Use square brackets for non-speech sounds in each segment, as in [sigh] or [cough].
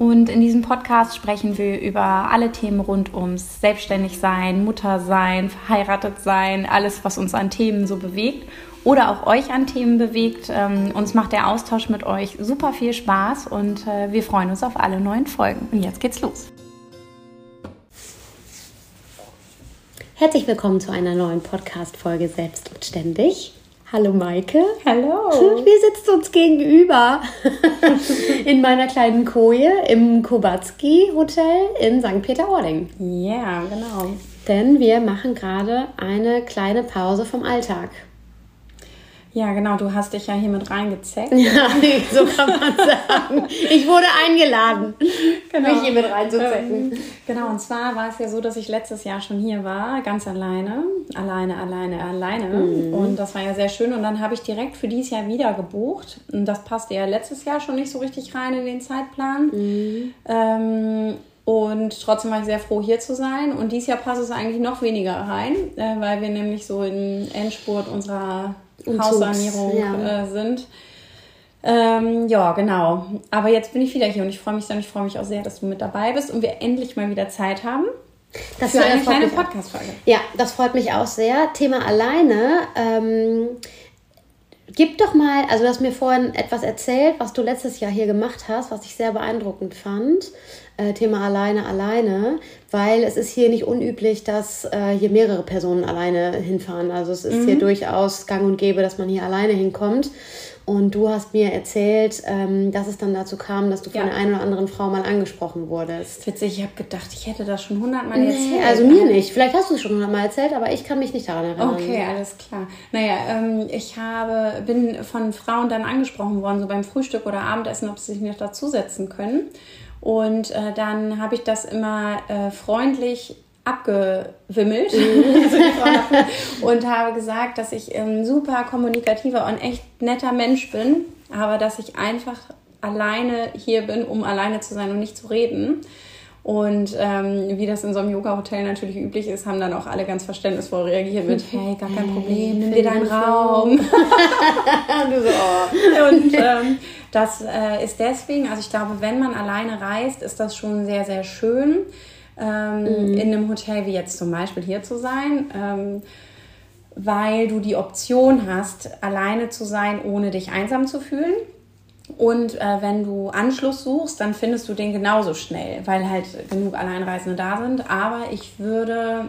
und in diesem Podcast sprechen wir über alle Themen rund ums Selbstständigsein, Muttersein, verheiratet sein, alles, was uns an Themen so bewegt oder auch euch an Themen bewegt. Ähm, uns macht der Austausch mit euch super viel Spaß und äh, wir freuen uns auf alle neuen Folgen. Und jetzt geht's los. Herzlich willkommen zu einer neuen Podcast-Folge Selbst und Ständig. Hallo Maike. Hallo. Wir sitzen uns gegenüber [laughs] in meiner kleinen Koje im Kobatski Hotel in St. Peter-Ording. Ja, yeah, genau. Denn wir machen gerade eine kleine Pause vom Alltag. Ja, genau, du hast dich ja hier mit reingezeckt. Ja, [laughs] so kann man sagen. Ich wurde eingeladen, [laughs] genau. mich hier mit reinzuzecken. Ähm, genau, und zwar war es ja so, dass ich letztes Jahr schon hier war, ganz alleine. Alleine, alleine, alleine. Mhm. Und das war ja sehr schön. Und dann habe ich direkt für dieses Jahr wieder gebucht. Und das passte ja letztes Jahr schon nicht so richtig rein in den Zeitplan. Mhm. Ähm, und trotzdem war ich sehr froh, hier zu sein. Und dieses Jahr passt es eigentlich noch weniger rein, äh, weil wir nämlich so im Endspurt unserer Haussanierung ja. äh, sind. Ähm, ja, genau. Aber jetzt bin ich wieder hier und ich freue mich dann, ich freue mich auch sehr, dass du mit dabei bist und wir endlich mal wieder Zeit haben. Das für eine kleine Podcast-Folge. Ja, das freut mich auch sehr. Thema alleine. Ähm, gib doch mal, also du hast mir vorhin etwas erzählt, was du letztes Jahr hier gemacht hast, was ich sehr beeindruckend fand. Äh, Thema alleine, alleine, weil es ist hier nicht unüblich, dass äh, hier mehrere Personen alleine hinfahren. Also es ist mhm. hier durchaus gang und gäbe, dass man hier alleine hinkommt. Und du hast mir erzählt, ähm, dass es dann dazu kam, dass du von ja. der einen oder anderen Frau mal angesprochen wurdest. Witzig, ich habe gedacht, ich hätte das schon hundertmal nee, erzählt. Also mir nicht. Vielleicht hast du es schon hundertmal erzählt, aber ich kann mich nicht daran erinnern. Okay, alles klar. Naja, ähm, ich habe, bin von Frauen dann angesprochen worden, so beim Frühstück oder Abendessen, ob sie sich nicht dazusetzen können. Und äh, dann habe ich das immer äh, freundlich abgewimmelt mhm. [laughs] und habe gesagt, dass ich ein super kommunikativer und echt netter Mensch bin, aber dass ich einfach alleine hier bin, um alleine zu sein und nicht zu reden. Und ähm, wie das in so einem Yoga-Hotel natürlich üblich ist, haben dann auch alle ganz verständnisvoll reagiert mit, [laughs] hey, gar kein Problem, nimm dir deinen Raum. [laughs] und, oh. und ähm, das äh, ist deswegen, also ich glaube, wenn man alleine reist, ist das schon sehr, sehr schön, ähm, mhm. in einem Hotel wie jetzt zum Beispiel hier zu sein. Ähm, weil du die Option hast, alleine zu sein, ohne dich einsam zu fühlen. Und äh, wenn du Anschluss suchst, dann findest du den genauso schnell, weil halt genug Alleinreisende da sind. Aber ich würde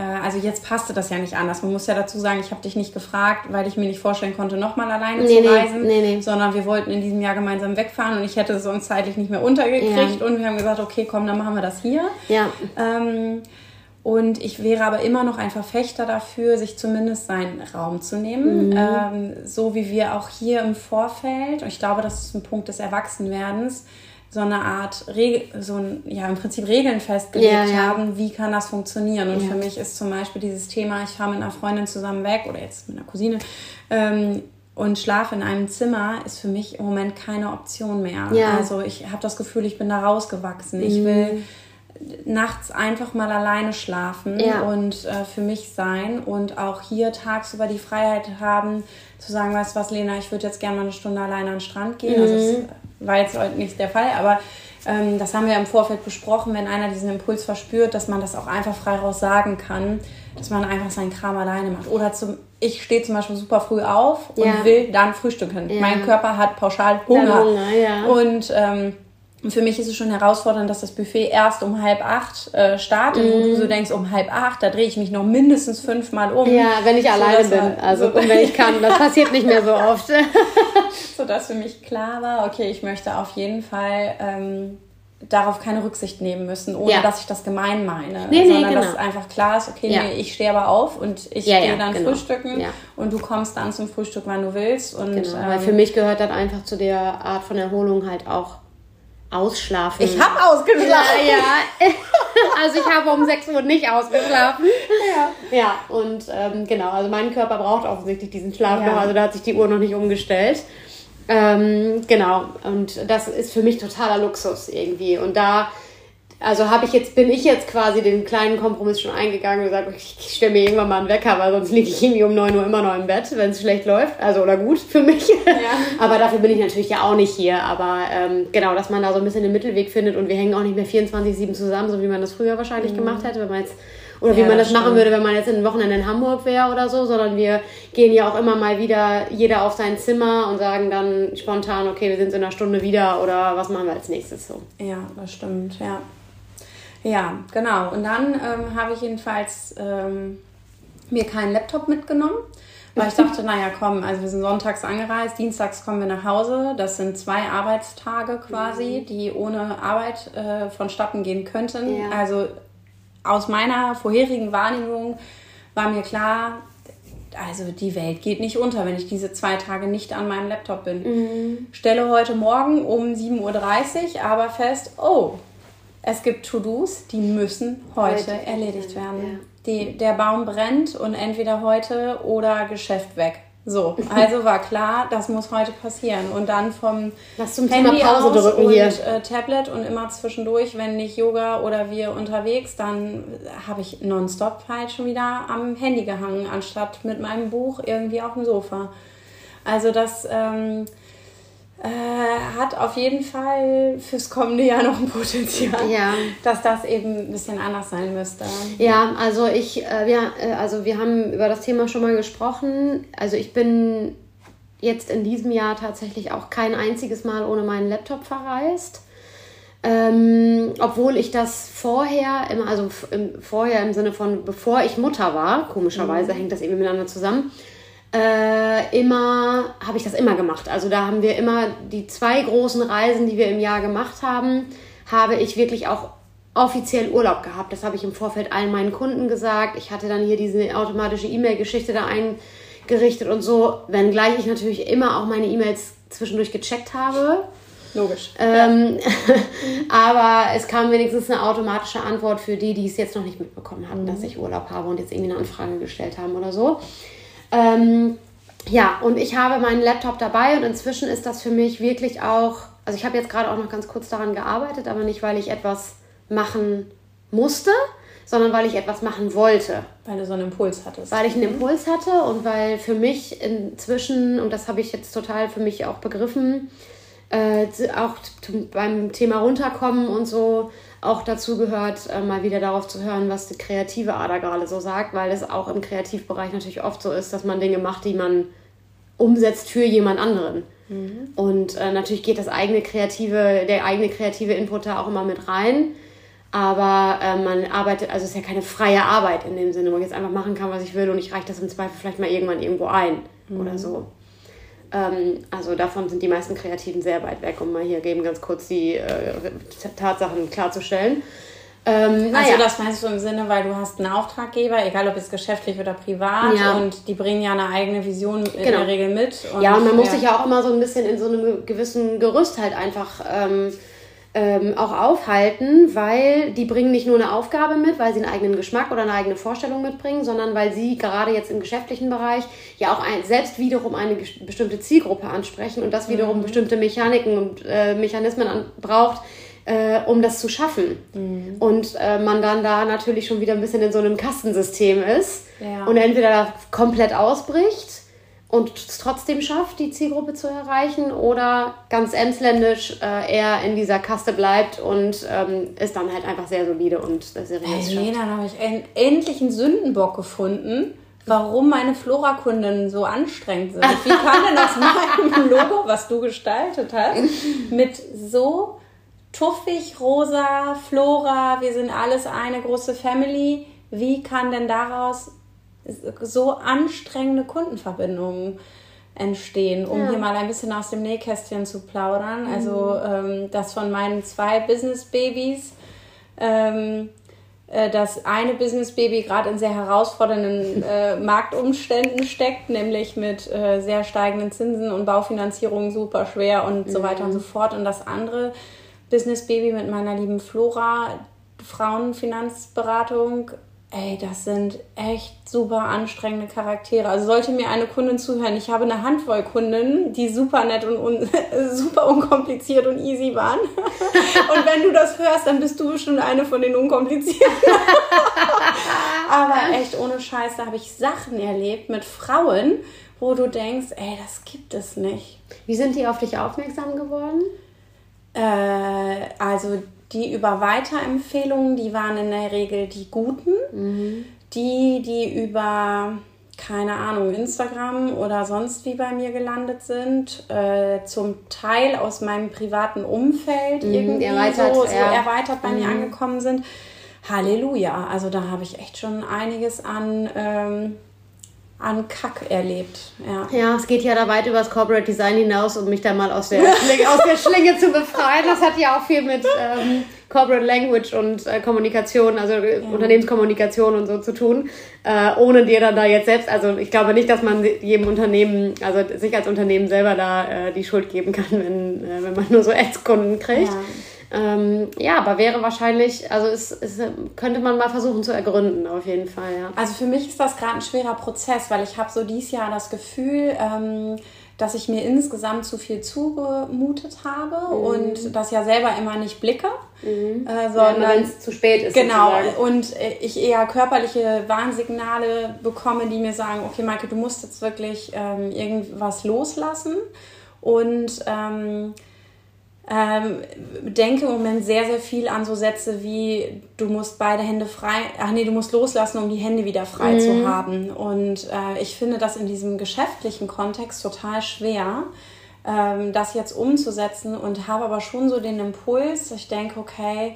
also jetzt passte das ja nicht anders. Man muss ja dazu sagen, ich habe dich nicht gefragt, weil ich mir nicht vorstellen konnte, nochmal alleine nee, zu reisen, nee, nee. sondern wir wollten in diesem Jahr gemeinsam wegfahren und ich hätte es uns zeitlich nicht mehr untergekriegt ja. und wir haben gesagt, okay, komm, dann machen wir das hier. Ja. Ähm, und ich wäre aber immer noch ein Verfechter dafür, sich zumindest seinen Raum zu nehmen. Mhm. Ähm, so wie wir auch hier im Vorfeld, und ich glaube, das ist ein Punkt des Erwachsenwerdens, so eine Art, so ein, ja, im Prinzip Regeln festgelegt ja, ja. haben, wie kann das funktionieren. Und ja. für mich ist zum Beispiel dieses Thema, ich fahre mit einer Freundin zusammen weg oder jetzt mit einer Cousine ähm, und schlafe in einem Zimmer, ist für mich im Moment keine Option mehr. Also ich habe das Gefühl, ich bin da rausgewachsen. Mhm. Ich will nachts einfach mal alleine schlafen und äh, für mich sein und auch hier tagsüber die Freiheit haben, zu sagen, weißt du was, Lena, ich würde jetzt gerne mal eine Stunde alleine an den Strand gehen. Mhm. Also es, war jetzt heute nicht der Fall, aber ähm, das haben wir im Vorfeld besprochen, wenn einer diesen Impuls verspürt, dass man das auch einfach frei raus sagen kann, dass man einfach seinen Kram alleine macht. Oder zum, ich stehe zum Beispiel super früh auf und ja. will dann frühstücken. Ja. Mein Körper hat pauschal Hunger. Hunger ja. Und ähm, und für mich ist es schon herausfordernd, dass das Buffet erst um halb acht äh, startet, mm. wo du so mhm. denkst, um halb acht, da drehe ich mich noch mindestens fünfmal um. Ja, wenn ich alleine bin. Also so, wenn ich [laughs] kann. Das passiert nicht mehr so oft. [laughs] so dass für mich klar war, okay, ich möchte auf jeden Fall ähm, darauf keine Rücksicht nehmen müssen, ohne ja. dass ich das gemein meine. Nee, nee, sondern genau. dass einfach klar ist, okay, ja. nee, ich stehe aber auf und ich ja, gehe dann genau. frühstücken und du kommst dann zum Frühstück, wann du willst. Und, genau, weil ähm, für mich gehört das einfach zu der Art von Erholung halt auch Ausschlafen. Ich habe ausgeschlafen. Ja, ja. [laughs] also ich habe um 6 Uhr nicht ausgeschlafen. Ja. Ja, und ähm, genau, also mein Körper braucht offensichtlich diesen Schlaf ja. noch, also da hat sich die Uhr noch nicht umgestellt. Ähm, genau, und das ist für mich totaler Luxus irgendwie. Und da also habe ich jetzt, bin ich jetzt quasi den kleinen Kompromiss schon eingegangen und gesagt, ich, stelle mir irgendwann mal einen Wecker, weil sonst liege ich irgendwie um 9 Uhr immer noch im Bett, wenn es schlecht läuft. Also oder gut für mich. Ja. [laughs] aber dafür bin ich natürlich ja auch nicht hier. Aber ähm, genau, dass man da so ein bisschen den Mittelweg findet und wir hängen auch nicht mehr 24-7 zusammen, so wie man das früher wahrscheinlich mhm. gemacht hätte, wenn man jetzt oder wie ja, man das, das machen würde, wenn man jetzt ein Wochenende in Hamburg wäre oder so, sondern wir gehen ja auch immer mal wieder jeder auf sein Zimmer und sagen dann spontan, okay, wir sind in einer Stunde wieder oder was machen wir als nächstes so. Ja, das stimmt, ja. Ja, genau. Und dann ähm, habe ich jedenfalls ähm, mir keinen Laptop mitgenommen, weil ich dachte, [laughs] naja, komm, also wir sind sonntags angereist, dienstags kommen wir nach Hause. Das sind zwei Arbeitstage quasi, mhm. die ohne Arbeit äh, vonstatten gehen könnten. Ja. Also aus meiner vorherigen Wahrnehmung war mir klar, also die Welt geht nicht unter, wenn ich diese zwei Tage nicht an meinem Laptop bin. Mhm. Stelle heute Morgen um 7.30 Uhr aber fest, oh, es gibt To-Dos, die müssen heute, heute erledigt werden. Ja. Die, der Baum brennt und entweder heute oder Geschäft weg. So, [laughs] also war klar, das muss heute passieren. Und dann vom Handy aus und. Äh, Tablet und immer zwischendurch, wenn nicht Yoga oder wir unterwegs, dann habe ich nonstop halt schon wieder am Handy gehangen, anstatt mit meinem Buch irgendwie auf dem Sofa. Also das ähm, äh, hat auf jeden Fall fürs kommende Jahr noch ein Potenzial, ja. dass das eben ein bisschen anders sein müsste. Ja, also ich, äh, wir, äh, also wir haben über das Thema schon mal gesprochen. Also ich bin jetzt in diesem Jahr tatsächlich auch kein einziges Mal ohne meinen Laptop verreist. Ähm, obwohl ich das vorher, immer, also im, vorher im Sinne von bevor ich Mutter war, komischerweise mhm. hängt das eben miteinander zusammen, äh, immer, habe ich das immer gemacht. Also da haben wir immer die zwei großen Reisen, die wir im Jahr gemacht haben, habe ich wirklich auch offiziell Urlaub gehabt. Das habe ich im Vorfeld allen meinen Kunden gesagt. Ich hatte dann hier diese automatische E-Mail-Geschichte da eingerichtet und so, wenngleich ich natürlich immer auch meine E-Mails zwischendurch gecheckt habe. Logisch. Ähm, ja. [laughs] aber es kam wenigstens eine automatische Antwort für die, die es jetzt noch nicht mitbekommen hatten, mhm. dass ich Urlaub habe und jetzt irgendwie eine Anfrage gestellt haben oder so. Ähm, ja, und ich habe meinen Laptop dabei und inzwischen ist das für mich wirklich auch, also ich habe jetzt gerade auch noch ganz kurz daran gearbeitet, aber nicht, weil ich etwas machen musste, sondern weil ich etwas machen wollte. Weil du so einen Impuls hattest. Weil ich einen Impuls hatte und weil für mich inzwischen, und das habe ich jetzt total für mich auch begriffen, äh, auch beim Thema runterkommen und so, auch dazu gehört, äh, mal wieder darauf zu hören, was die kreative Ader gerade so sagt, weil es auch im Kreativbereich natürlich oft so ist, dass man Dinge macht, die man umsetzt für jemand anderen. Mhm. Und äh, natürlich geht das eigene kreative, der eigene kreative Input da auch immer mit rein. Aber äh, man arbeitet, also es ist ja keine freie Arbeit in dem Sinne, wo ich jetzt einfach machen kann, was ich will und ich reiche das im Zweifel vielleicht mal irgendwann irgendwo ein mhm. oder so. Ähm, also davon sind die meisten Kreativen sehr weit weg, um mal hier eben ganz kurz die äh, Tatsachen klarzustellen. Ähm, also das meinst du im Sinne, weil du hast einen Auftraggeber, egal ob es geschäftlich oder privat, ja. und die bringen ja eine eigene Vision in genau. der Regel mit. Und ja, und man muss sich ja auch immer so ein bisschen in so einem gewissen Gerüst halt einfach ähm, ähm, auch aufhalten, weil die bringen nicht nur eine Aufgabe mit, weil sie einen eigenen Geschmack oder eine eigene Vorstellung mitbringen, sondern weil sie gerade jetzt im geschäftlichen Bereich ja auch ein, selbst wiederum eine bestimmte Zielgruppe ansprechen und das wiederum mhm. bestimmte Mechaniken und äh, Mechanismen an, braucht, äh, um das zu schaffen. Mhm. Und äh, man dann da natürlich schon wieder ein bisschen in so einem Kastensystem ist ja. und entweder komplett ausbricht und es trotzdem schafft, die Zielgruppe zu erreichen oder ganz emsländisch äh, eher in dieser Kaste bleibt und ähm, ist dann halt einfach sehr solide und seriös hey, Lena, da habe ich en endlich einen Sündenbock gefunden, warum meine Flora-Kunden so anstrengend sind. Wie kann denn aus [laughs] meinem Logo, was du gestaltet hast, mit so tuffig, rosa, Flora, wir sind alles eine große Family, wie kann denn daraus so anstrengende Kundenverbindungen entstehen, um ja. hier mal ein bisschen aus dem Nähkästchen zu plaudern. Mhm. Also ähm, das von meinen zwei Business-Babys, ähm, äh, das eine Business-Baby gerade in sehr herausfordernden [laughs] äh, Marktumständen steckt, nämlich mit äh, sehr steigenden Zinsen und Baufinanzierung super schwer und mhm. so weiter und so fort. Und das andere Business-Baby mit meiner lieben Flora, Frauenfinanzberatung Ey, das sind echt super anstrengende Charaktere. Also sollte mir eine Kundin zuhören, ich habe eine Handvoll Kundinnen, die super nett und un [laughs] super unkompliziert und easy waren. [laughs] und wenn du das hörst, dann bist du bestimmt eine von den unkomplizierten. [laughs] Aber echt ohne Scheiß, da habe ich Sachen erlebt mit Frauen, wo du denkst, ey, das gibt es nicht. Wie sind die auf dich aufmerksam geworden? Äh, also die über Weiterempfehlungen, die waren in der Regel die guten. Mhm. Die, die über, keine Ahnung, Instagram oder sonst wie bei mir gelandet sind, äh, zum Teil aus meinem privaten Umfeld mhm, irgendwie erweitert, so, so ja. erweitert bei mhm. mir angekommen sind. Halleluja. Also da habe ich echt schon einiges an. Ähm, an Kack erlebt. Ja. ja, es geht ja da weit über das Corporate Design hinaus, um mich da mal aus der, Schlinge, [laughs] aus der Schlinge zu befreien. Das hat ja auch viel mit ähm, Corporate Language und äh, Kommunikation, also äh, ja. Unternehmenskommunikation und so zu tun, äh, ohne dir dann da jetzt selbst, also ich glaube nicht, dass man jedem Unternehmen, also sich als Unternehmen selber da äh, die Schuld geben kann, wenn, äh, wenn man nur so Ads-Kunden kriegt. Ja. Ähm, ja, aber wäre wahrscheinlich, also es, es, könnte man mal versuchen zu ergründen, auf jeden Fall. Ja. Also für mich ist das gerade ein schwerer Prozess, weil ich habe so dieses Jahr das Gefühl, ähm, dass ich mir insgesamt zu viel zugemutet habe mhm. und das ja selber immer nicht blicke, mhm. äh, sondern ja, wenn es zu spät ist. Genau. Sozusagen. Und äh, ich eher körperliche Warnsignale bekomme, die mir sagen, okay, Maike, du musst jetzt wirklich ähm, irgendwas loslassen und ähm, denke im Moment sehr, sehr viel an so Sätze wie, du musst beide Hände frei, ach nee, du musst loslassen, um die Hände wieder frei mhm. zu haben. Und äh, ich finde das in diesem geschäftlichen Kontext total schwer, ähm, das jetzt umzusetzen und habe aber schon so den Impuls, ich denke, okay,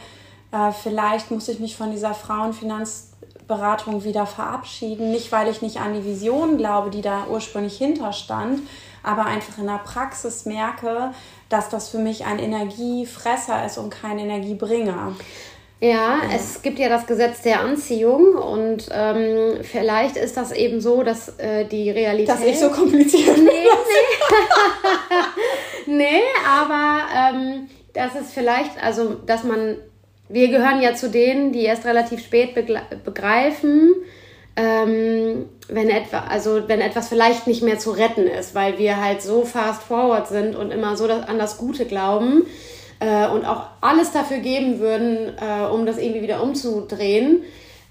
äh, vielleicht muss ich mich von dieser Frauenfinanzberatung wieder verabschieden. Nicht, weil ich nicht an die Vision glaube, die da ursprünglich hinterstand, aber einfach in der Praxis merke, dass das für mich ein Energiefresser ist und kein Energiebringer. Ja, es gibt ja das Gesetz der Anziehung und ähm, vielleicht ist das eben so, dass äh, die Realität. Dass ich so kompliziert Nee, nee. [laughs] nee, aber ähm, das ist vielleicht, also dass man, wir gehören ja zu denen, die erst relativ spät begreifen, ähm, wenn, etwa, also wenn etwas vielleicht nicht mehr zu retten ist, weil wir halt so fast forward sind und immer so an das Gute glauben äh, und auch alles dafür geben würden, äh, um das irgendwie wieder umzudrehen,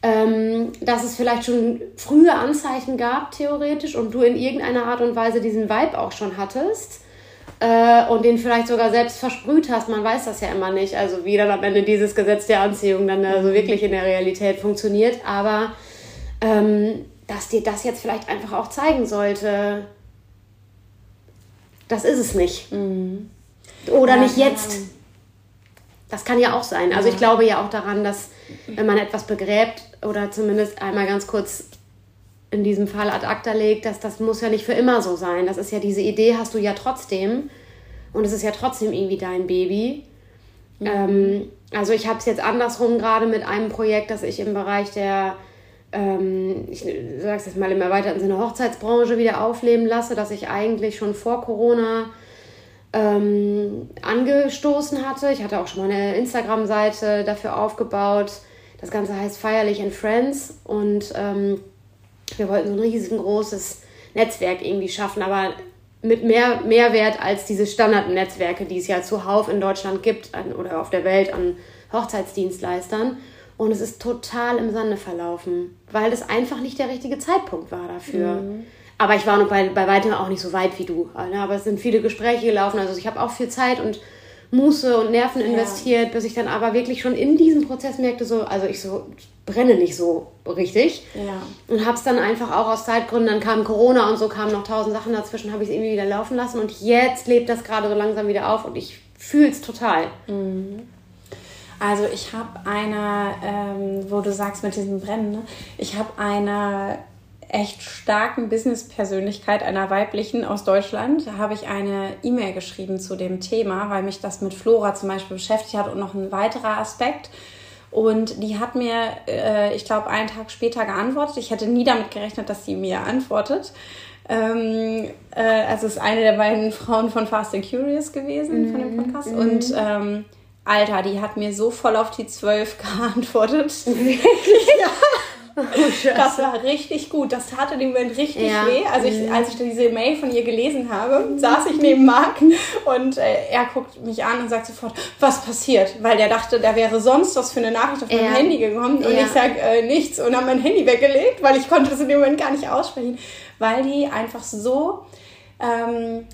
ähm, dass es vielleicht schon frühe Anzeichen gab, theoretisch, und du in irgendeiner Art und Weise diesen Vibe auch schon hattest. Äh, und den vielleicht sogar selbst versprüht hast, man weiß das ja immer nicht, also wie dann am Ende dieses Gesetz der Anziehung dann so wirklich in der Realität funktioniert, aber ähm, dass dir das jetzt vielleicht einfach auch zeigen sollte, das ist es nicht. Mhm. Oder ja, nicht jetzt. Das kann ja auch sein. Also ich glaube ja auch daran, dass wenn man etwas begräbt oder zumindest einmal ganz kurz in diesem Fall ad acta legt, dass das muss ja nicht für immer so sein. Das ist ja diese Idee hast du ja trotzdem und es ist ja trotzdem irgendwie dein Baby. Mhm. Ähm, also ich habe es jetzt andersrum gerade mit einem Projekt, das ich im Bereich der ähm, ich sage es jetzt mal im erweiterten Sinne, Hochzeitsbranche wieder aufleben lasse, dass ich eigentlich schon vor Corona ähm, angestoßen hatte. Ich hatte auch schon mal eine Instagram-Seite dafür aufgebaut. Das Ganze heißt Feierlich and Friends und ähm, wir wollten so ein riesengroßes Netzwerk irgendwie schaffen, aber mit mehr Mehrwert als diese Standardnetzwerke, die es ja zuhauf in Deutschland gibt an, oder auf der Welt an Hochzeitsdienstleistern. Und es ist total im Sande verlaufen, weil das einfach nicht der richtige Zeitpunkt war dafür. Mhm. Aber ich war noch bei, bei weitem auch nicht so weit wie du. Ne? Aber es sind viele Gespräche gelaufen. Also ich habe auch viel Zeit und Muße und Nerven ja. investiert, bis ich dann aber wirklich schon in diesem Prozess merkte, so, also ich so brenne nicht so richtig. Ja. Und habe es dann einfach auch aus Zeitgründen, dann kam Corona und so kamen noch tausend Sachen dazwischen, habe ich es irgendwie wieder laufen lassen. Und jetzt lebt das gerade so langsam wieder auf und ich fühle es total. Mhm. Also ich habe eine, ähm, wo du sagst mit diesem Brennen, ne? ich habe eine echt starken Business-Persönlichkeit einer weiblichen aus Deutschland, habe ich eine E-Mail geschrieben zu dem Thema, weil mich das mit Flora zum Beispiel beschäftigt hat und noch ein weiterer Aspekt. Und die hat mir, äh, ich glaube, einen Tag später geantwortet. Ich hätte nie damit gerechnet, dass sie mir antwortet. Ähm, äh, also es ist eine der beiden Frauen von Fast and Curious gewesen, mhm. von dem mhm. Podcast. Mhm. Und ähm, Alter, die hat mir so voll auf die 12 [laughs] geantwortet. Wirklich? ja. Oh, das war richtig gut. Das tat in dem Moment richtig ja. weh. Also ich, mhm. als ich diese Mail von ihr gelesen habe, saß ich neben Marc und äh, er guckt mich an und sagt sofort, was passiert? Weil der dachte, da wäre sonst was für eine Nachricht auf mein Handy gekommen und ja. ich sage äh, nichts und habe mein Handy weggelegt, weil ich konnte es in dem Moment gar nicht aussprechen, weil die einfach so ähm,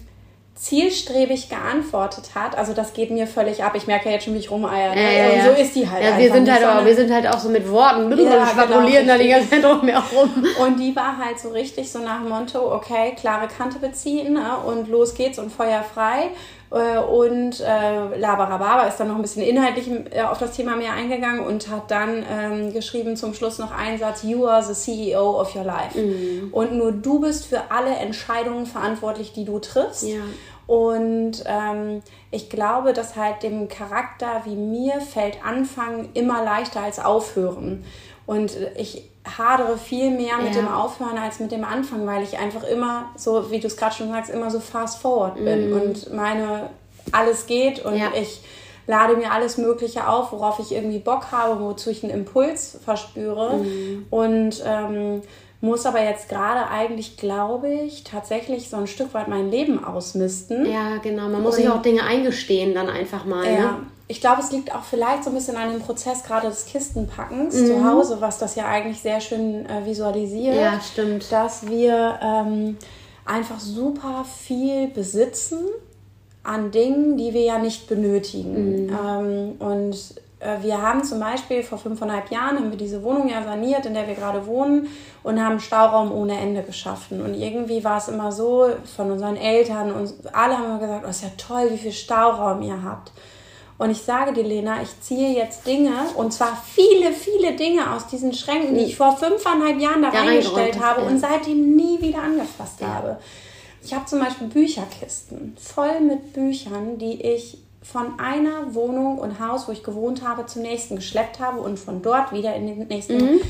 zielstrebig geantwortet hat, also das geht mir völlig ab. Ich merke ja jetzt schon, wie ich rumeier. Ne? Ja, ja, und so ist die halt. Ja, wir sind halt, auch, wir sind halt auch so mit Worten, ja, schwabulieren genau, da die ganze Zeit rum mehr rum. Und die war halt so richtig so nach dem Motto, okay, klare Kante beziehen ne? und los geht's und Feuer frei. Äh, und äh, Labarababa ist dann noch ein bisschen inhaltlich äh, auf das Thema mehr eingegangen und hat dann ähm, geschrieben zum Schluss noch einen Satz, You are the CEO of your life. Mhm. Und nur du bist für alle Entscheidungen verantwortlich, die du triffst. Ja. Und ähm, ich glaube, dass halt dem Charakter wie mir fällt Anfangen immer leichter als Aufhören. Und ich hadere viel mehr mit ja. dem Aufhören als mit dem Anfang, weil ich einfach immer so, wie du es gerade schon sagst, immer so fast forward bin mm. und meine, alles geht und ja. ich lade mir alles Mögliche auf, worauf ich irgendwie Bock habe, wozu ich einen Impuls verspüre. Mm. Und ähm, muss aber jetzt gerade eigentlich, glaube ich, tatsächlich so ein Stück weit mein Leben ausmisten. Ja, genau. Man muss sich auch Dinge eingestehen dann einfach mal. Ja. Ne? ich glaube, es liegt auch vielleicht so ein bisschen an dem Prozess gerade des Kistenpackens mhm. zu Hause, was das ja eigentlich sehr schön äh, visualisiert. Ja, stimmt. Dass wir ähm, einfach super viel besitzen an Dingen, die wir ja nicht benötigen. Mhm. Ähm, und wir haben zum Beispiel vor fünfeinhalb Jahren haben wir diese Wohnung ja saniert, in der wir gerade wohnen und haben Stauraum ohne Ende geschaffen. Und irgendwie war es immer so von unseren Eltern und alle haben immer gesagt, oh, ist ja toll, wie viel Stauraum ihr habt. Und ich sage dir, Lena, ich ziehe jetzt Dinge, und zwar viele, viele Dinge aus diesen Schränken, die ich vor fünfeinhalb Jahren da reingestellt habe und seitdem nie wieder angefasst ja. habe. Ich habe zum Beispiel Bücherkisten voll mit Büchern, die ich von einer Wohnung und Haus, wo ich gewohnt habe, zum nächsten geschleppt habe und von dort wieder in den nächsten mhm.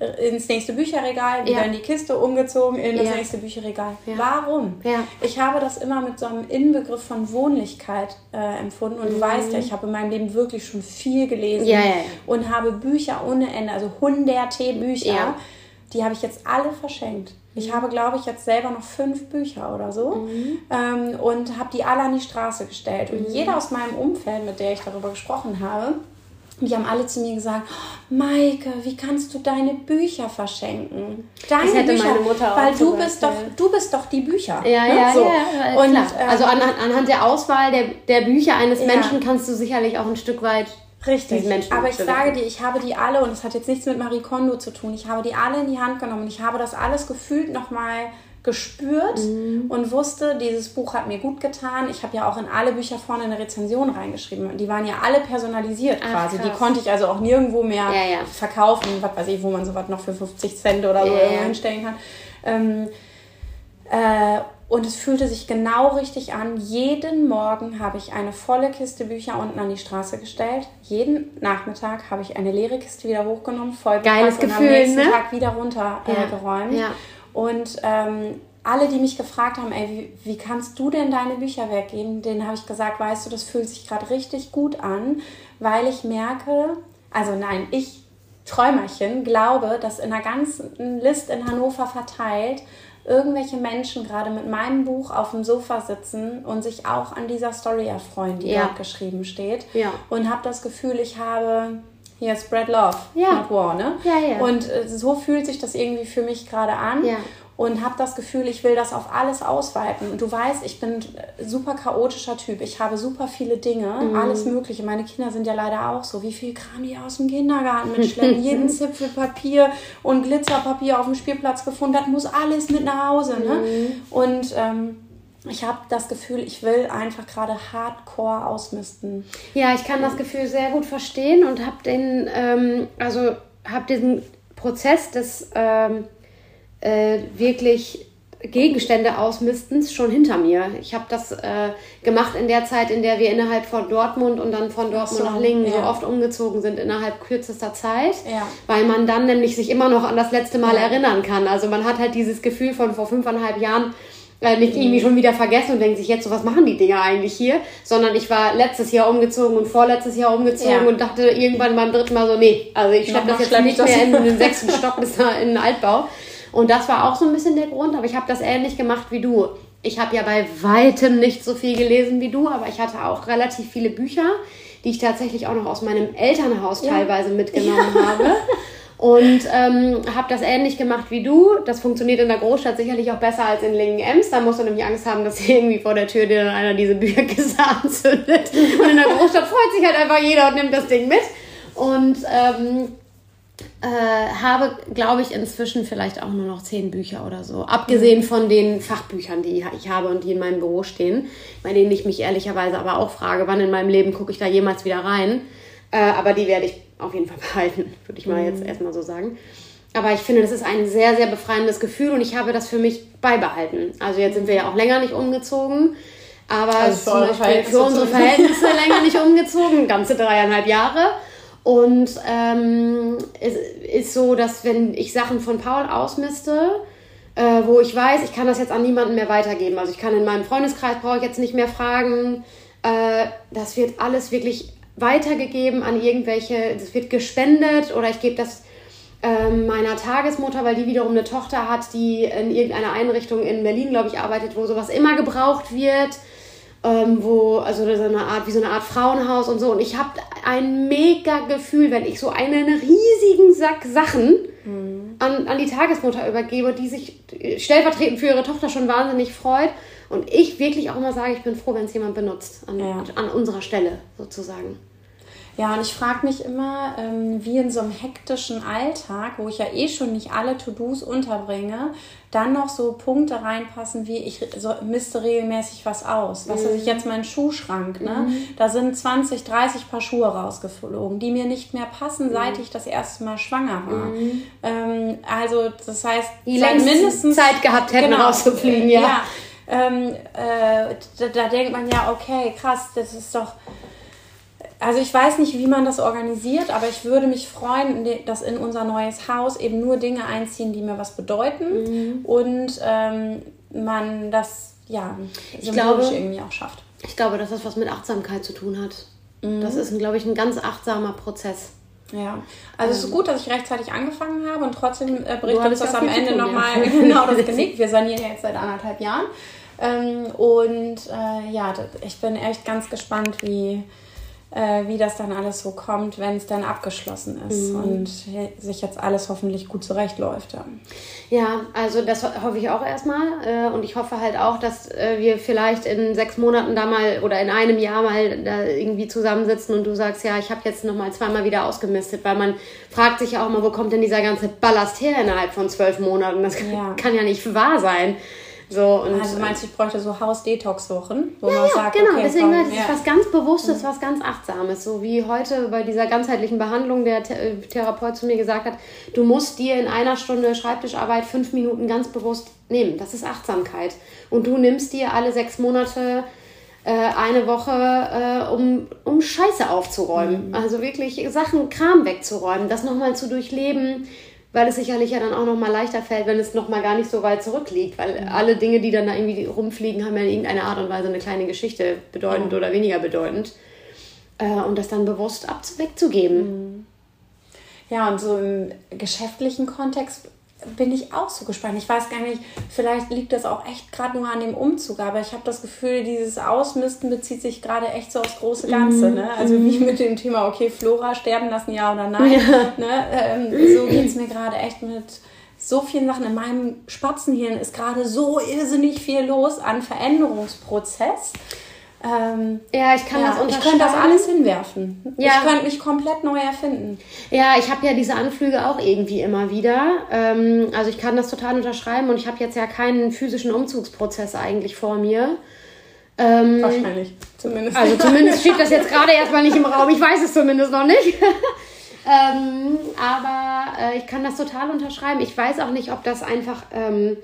Äh, ins nächste Bücherregal, wieder ja. in die Kiste umgezogen, in das ja. nächste Bücherregal. Ja. Warum? Ich habe das immer mit so einem Inbegriff von Wohnlichkeit äh, empfunden. Und mhm. du weißt ja, ich habe in meinem Leben wirklich schon viel gelesen und habe Bücher ohne Ende, also hunderte Bücher. Die habe ich jetzt alle verschenkt. Ich habe, glaube ich, jetzt selber noch fünf Bücher oder so mhm. ähm, und habe die alle an die Straße gestellt. Und mhm. jeder aus meinem Umfeld, mit der ich darüber gesprochen habe, die haben alle zu mir gesagt, oh, Maike, wie kannst du deine Bücher verschenken? Deine das hätte Bücher, meine Mutter auch weil du bist doch, du bist doch die Bücher. Ja, ne? ja, so. ja. Und, ähm, also an, anhand der Auswahl der, der Bücher eines ja. Menschen kannst du sicherlich auch ein Stück weit Richtig. Menschen Aber ich sage dir, ich habe die alle, und es hat jetzt nichts mit Marie Kondo zu tun, ich habe die alle in die Hand genommen. Ich habe das alles gefühlt nochmal gespürt mhm. und wusste, dieses Buch hat mir gut getan. Ich habe ja auch in alle Bücher vorne eine Rezension reingeschrieben. Die waren ja alle personalisiert Ach, quasi. Krass. Die konnte ich also auch nirgendwo mehr ja, ja. verkaufen, was weiß ich, wo man sowas noch für 50 Cent oder so ja, einstellen kann. Ähm, äh, und es fühlte sich genau richtig an. Jeden Morgen habe ich eine volle Kiste Bücher unten an die Straße gestellt. Jeden Nachmittag habe ich eine leere Kiste wieder hochgenommen, voll Geiles Gefühl, und am nächsten ne? Tag wieder runtergeräumt. Äh, ja. Und ähm, alle, die mich gefragt haben, ey, wie, wie kannst du denn deine Bücher weggeben, denen habe ich gesagt, weißt du, das fühlt sich gerade richtig gut an, weil ich merke, also nein, ich Träumerchen glaube, dass in einer ganzen List in Hannover verteilt irgendwelche Menschen gerade mit meinem Buch auf dem Sofa sitzen und sich auch an dieser Story erfreuen, die ja. dort geschrieben steht. Ja. Und habe das Gefühl, ich habe hier Spread Love, ja. not War, ne? Ja, ja. Und äh, so fühlt sich das irgendwie für mich gerade an. Ja und habe das Gefühl, ich will das auf alles ausweiten. Und du weißt, ich bin super chaotischer Typ. Ich habe super viele Dinge, mhm. alles Mögliche. Meine Kinder sind ja leider auch so. Wie viel Kram die aus dem Kindergarten mitschleppen, [laughs] jeden Zipfel Papier und Glitzerpapier auf dem Spielplatz gefunden. Das muss alles mit nach Hause. Ne? Mhm. Und ähm, ich habe das Gefühl, ich will einfach gerade hardcore ausmisten. Ja, ich kann das Gefühl sehr gut verstehen und habe den, ähm, also habe diesen Prozess des ähm, äh, wirklich Gegenstände ausmistens schon hinter mir. Ich habe das äh, gemacht in der Zeit, in der wir innerhalb von Dortmund und dann von Dortmund so, nach Lingen ja. so oft umgezogen sind, innerhalb kürzester Zeit, ja. weil man dann nämlich sich immer noch an das letzte Mal ja. erinnern kann. Also man hat halt dieses Gefühl von vor fünfeinhalb Jahren, äh, nicht irgendwie schon wieder vergessen und denkt sich jetzt so, was machen die Dinger eigentlich hier? Sondern ich war letztes Jahr umgezogen und vorletztes Jahr umgezogen ja. und dachte irgendwann beim dritten Mal so, nee, also ich schleppe das jetzt nicht mehr in den sechsten Stock bis da in den Altbau. Und das war auch so ein bisschen der Grund, aber ich habe das ähnlich gemacht wie du. Ich habe ja bei weitem nicht so viel gelesen wie du, aber ich hatte auch relativ viele Bücher, die ich tatsächlich auch noch aus meinem Elternhaus ja. teilweise mitgenommen ja. habe. Und ähm, habe das ähnlich gemacht wie du. Das funktioniert in der Großstadt sicherlich auch besser als in Lingen-Ems. Da musst du nämlich Angst haben, dass irgendwie vor der Tür dir dann einer diese Bücherkiste [laughs] anzündet. Und in der Großstadt freut sich halt einfach jeder und nimmt das Ding mit. Und ähm, äh, habe, glaube ich, inzwischen vielleicht auch nur noch zehn Bücher oder so. Abgesehen von den Fachbüchern, die ich habe und die in meinem Büro stehen, bei denen ich mich ehrlicherweise aber auch frage, wann in meinem Leben gucke ich da jemals wieder rein. Äh, aber die werde ich auf jeden Fall [laughs] behalten, würde ich mal jetzt mhm. erstmal so sagen. Aber ich finde, das ist ein sehr, sehr befreiendes Gefühl und ich habe das für mich beibehalten. Also jetzt sind wir ja auch länger nicht umgezogen. Aber also für, Beispiel, für unsere Verhältnisse [laughs] länger nicht umgezogen, ganze dreieinhalb Jahre. Und ähm, es ist so, dass wenn ich Sachen von Paul ausmiste, äh, wo ich weiß, ich kann das jetzt an niemanden mehr weitergeben. Also ich kann in meinem Freundeskreis, brauche ich jetzt nicht mehr fragen. Äh, das wird alles wirklich weitergegeben an irgendwelche, es wird gespendet oder ich gebe das äh, meiner Tagesmutter, weil die wiederum eine Tochter hat, die in irgendeiner Einrichtung in Berlin, glaube ich, arbeitet, wo sowas immer gebraucht wird ähm, wo, also so eine Art, wie so eine Art Frauenhaus und so. Und ich habe ein mega Gefühl, wenn ich so einen riesigen Sack Sachen mhm. an, an die Tagesmutter übergebe, die sich stellvertretend für ihre Tochter schon wahnsinnig freut. Und ich wirklich auch immer sage, ich bin froh, wenn es jemand benutzt, an, ja. an unserer Stelle sozusagen. Ja, und ich frage mich immer, ähm, wie in so einem hektischen Alltag, wo ich ja eh schon nicht alle To-Dos unterbringe, dann noch so Punkte reinpassen, wie ich so, misste regelmäßig was aus. Was mhm. weiß ich jetzt, mein Schuhschrank, ne? Mhm. Da sind 20, 30 Paar Schuhe rausgeflogen, die mir nicht mehr passen, mhm. seit ich das erste Mal schwanger war. Mhm. Ähm, also, das heißt, die seit mindestens Zeit gehabt hätten genau, rauszufliegen, ja. ja ähm, äh, da, da denkt man ja, okay, krass, das ist doch also ich weiß nicht, wie man das organisiert, aber ich würde mich freuen, dass in unser neues Haus eben nur Dinge einziehen, die mir was bedeuten mhm. und ähm, man das ja ich glaube, irgendwie auch schafft. Ich glaube, dass das was mit Achtsamkeit zu tun hat. Mhm. Das ist, glaube ich, ein ganz achtsamer Prozess. Ja, also es ist ähm. gut, dass ich rechtzeitig angefangen habe und trotzdem äh, bricht uns das am Ende nochmal ja. [laughs] genau das [laughs] Genick. Wir sanieren ja jetzt seit anderthalb Jahren. Ähm, und äh, ja, ich bin echt ganz gespannt, wie, wie das dann alles so kommt, wenn es dann abgeschlossen ist mhm. und sich jetzt alles hoffentlich gut zurechtläuft. Ja, ja also das hoffe ich auch erstmal äh, und ich hoffe halt auch, dass äh, wir vielleicht in sechs Monaten da mal oder in einem Jahr mal da irgendwie zusammensitzen und du sagst, ja, ich habe jetzt nochmal zweimal wieder ausgemistet, weil man fragt sich ja auch mal, wo kommt denn dieser ganze Ballast her innerhalb von zwölf Monaten? Das ja. kann ja nicht wahr sein. So, und, also meinst du, ich bräuchte so Haus-Detox-Wochen, wo ja, man ja, sagt, genau. Okay, Deswegen komm, ist ja. was ganz Bewusstes, was ganz Achtsames. So wie heute bei dieser ganzheitlichen Behandlung der Th Therapeut zu mir gesagt hat, du musst dir in einer Stunde Schreibtischarbeit fünf Minuten ganz bewusst nehmen. Das ist Achtsamkeit. Und du nimmst dir alle sechs Monate äh, eine Woche, äh, um, um Scheiße aufzuräumen. Mhm. Also wirklich Sachen, Kram wegzuräumen, das nochmal zu durchleben weil es sicherlich ja dann auch nochmal leichter fällt, wenn es nochmal gar nicht so weit zurückliegt, weil mhm. alle Dinge, die dann da irgendwie rumfliegen, haben ja in irgendeiner Art und Weise eine kleine Geschichte, bedeutend ja. oder weniger bedeutend. Äh, und das dann bewusst ab wegzugeben. Mhm. Ja, und so im geschäftlichen Kontext bin ich auch so gespannt. Ich weiß gar nicht, vielleicht liegt das auch echt gerade nur an dem Umzug, aber ich habe das Gefühl, dieses Ausmisten bezieht sich gerade echt so aufs große Ganze. Mhm. Ne? Also wie mhm. mit dem Thema, okay, Flora sterben lassen, ja oder nein. Ja. Ne? Ähm, so geht es mir gerade echt mit so vielen Sachen. In meinem Spatzenhirn ist gerade so irrsinnig viel los an Veränderungsprozess. Ähm, ja, ich kann ja, das Ich könnte das alles hinwerfen. Ja. Ich könnte mich komplett neu erfinden. Ja, ich habe ja diese Anflüge auch irgendwie immer wieder. Ähm, also ich kann das total unterschreiben und ich habe jetzt ja keinen physischen Umzugsprozess eigentlich vor mir. Ähm, Wahrscheinlich, zumindest. Also [laughs] zumindest steht das jetzt gerade erstmal nicht im Raum. Ich weiß es zumindest noch nicht. [laughs] ähm, aber äh, ich kann das total unterschreiben. Ich weiß auch nicht, ob das einfach ähm,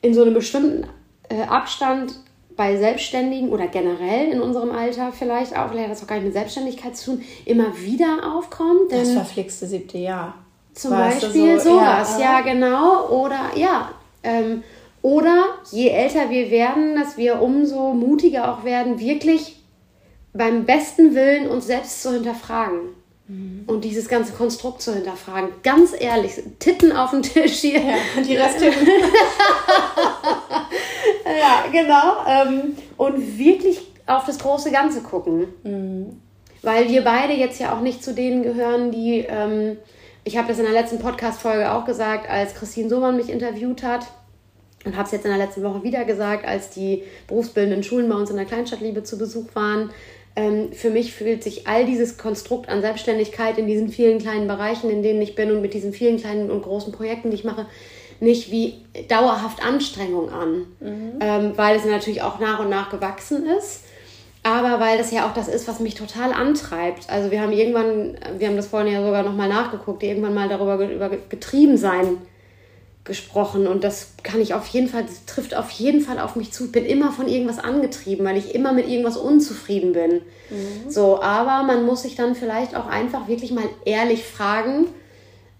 in so einem bestimmten äh, Abstand bei Selbstständigen oder generell in unserem Alter vielleicht auch, vielleicht hat das auch gar nicht mit Selbstständigkeit zu tun, immer wieder aufkommt. das verflixte siebte Jahr. Zum weißt Beispiel so, sowas, ja, ja, genau. Oder ja, ähm, Oder je älter wir werden, dass wir umso mutiger auch werden, wirklich beim besten Willen uns selbst zu hinterfragen. Mhm. Und dieses ganze Konstrukt zu hinterfragen. Ganz ehrlich, Titten auf dem Tisch hier. Ja, die Resttitten. [laughs] [laughs] ja, genau. Ähm, und wirklich auf das große Ganze gucken. Mhm. Weil wir beide jetzt ja auch nicht zu denen gehören, die, ähm, ich habe das in der letzten Podcast-Folge auch gesagt, als Christine Sohmann mich interviewt hat und habe es jetzt in der letzten Woche wieder gesagt, als die berufsbildenden Schulen bei uns in der Kleinstadtliebe zu Besuch waren. Ähm, für mich fühlt sich all dieses Konstrukt an Selbstständigkeit in diesen vielen kleinen Bereichen, in denen ich bin und mit diesen vielen kleinen und großen Projekten, die ich mache, nicht wie dauerhaft Anstrengung an, mhm. ähm, weil es natürlich auch nach und nach gewachsen ist. Aber weil das ja auch das ist, was mich total antreibt. Also wir haben irgendwann, wir haben das vorhin ja sogar nochmal nachgeguckt, irgendwann mal darüber über getrieben sein gesprochen und das kann ich auf jeden Fall, das trifft auf jeden Fall auf mich zu. Ich bin immer von irgendwas angetrieben, weil ich immer mit irgendwas unzufrieden bin. Mhm. So, aber man muss sich dann vielleicht auch einfach wirklich mal ehrlich fragen,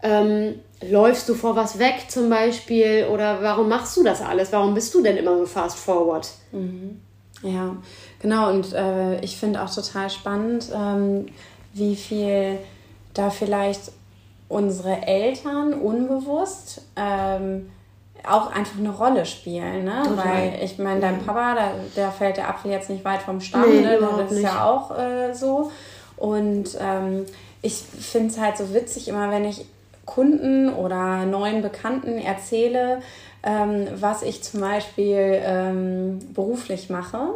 ähm, läufst du vor was weg zum Beispiel oder warum machst du das alles? Warum bist du denn immer so fast forward? Mhm. Ja, genau und äh, ich finde auch total spannend, ähm, wie viel da vielleicht unsere Eltern unbewusst ähm, auch einfach eine Rolle spielen. Ne? Weil ich meine, dein Papa, da, der fällt der Apfel jetzt nicht weit vom Stamm, nee, ne? das ist nicht. ja auch äh, so. Und ähm, ich finde es halt so witzig, immer wenn ich Kunden oder neuen Bekannten erzähle, ähm, was ich zum Beispiel ähm, beruflich mache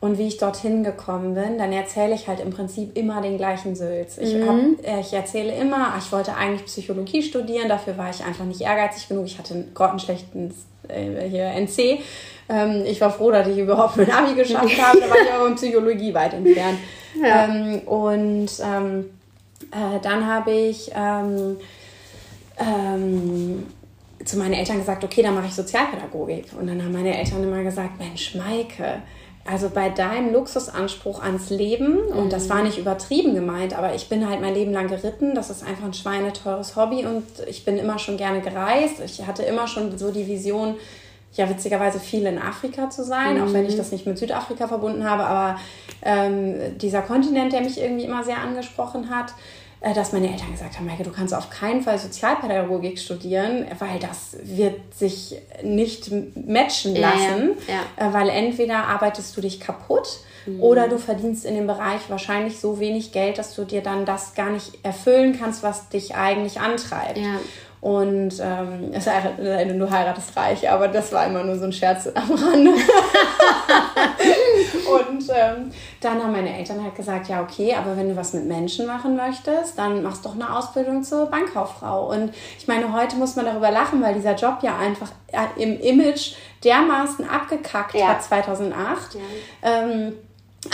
und wie ich dorthin gekommen bin, dann erzähle ich halt im Prinzip immer den gleichen Sülz. Ich, mhm. hab, ich erzähle immer, ich wollte eigentlich Psychologie studieren, dafür war ich einfach nicht ehrgeizig genug. Ich hatte einen grottenschlechten äh, hier NC. Ähm, ich war froh, dass ich überhaupt mein Abi geschafft [laughs] habe, da war ich aber in Psychologie weit entfernt. Ja. Ähm, und ähm, äh, dann habe ich ähm, zu meinen Eltern gesagt, okay, dann mache ich Sozialpädagogik. Und dann haben meine Eltern immer gesagt, Mensch, Maike, also bei deinem Luxusanspruch ans Leben, und mhm. das war nicht übertrieben gemeint, aber ich bin halt mein Leben lang geritten, das ist einfach ein schweineteures Hobby und ich bin immer schon gerne gereist. Ich hatte immer schon so die Vision, ja witzigerweise viel in Afrika zu sein, mhm. auch wenn ich mhm. das nicht mit Südafrika verbunden habe, aber ähm, dieser Kontinent, der mich irgendwie immer sehr angesprochen hat. Äh, dass meine Eltern gesagt haben, Maike, du kannst auf keinen Fall Sozialpädagogik studieren, weil das wird sich nicht matchen lassen, ja, ja. Äh, weil entweder arbeitest du dich kaputt mhm. oder du verdienst in dem Bereich wahrscheinlich so wenig Geld, dass du dir dann das gar nicht erfüllen kannst, was dich eigentlich antreibt. Ja. Und ähm, es du heiratest reich, aber das war immer nur so ein Scherz am Rande. [laughs] [laughs] und ähm, dann haben meine Eltern halt gesagt, ja, okay, aber wenn du was mit Menschen machen möchtest, dann machst doch eine Ausbildung zur Bankkauffrau. Und ich meine, heute muss man darüber lachen, weil dieser Job ja einfach im Image dermaßen abgekackt ja. hat 2008. Ja. Ähm,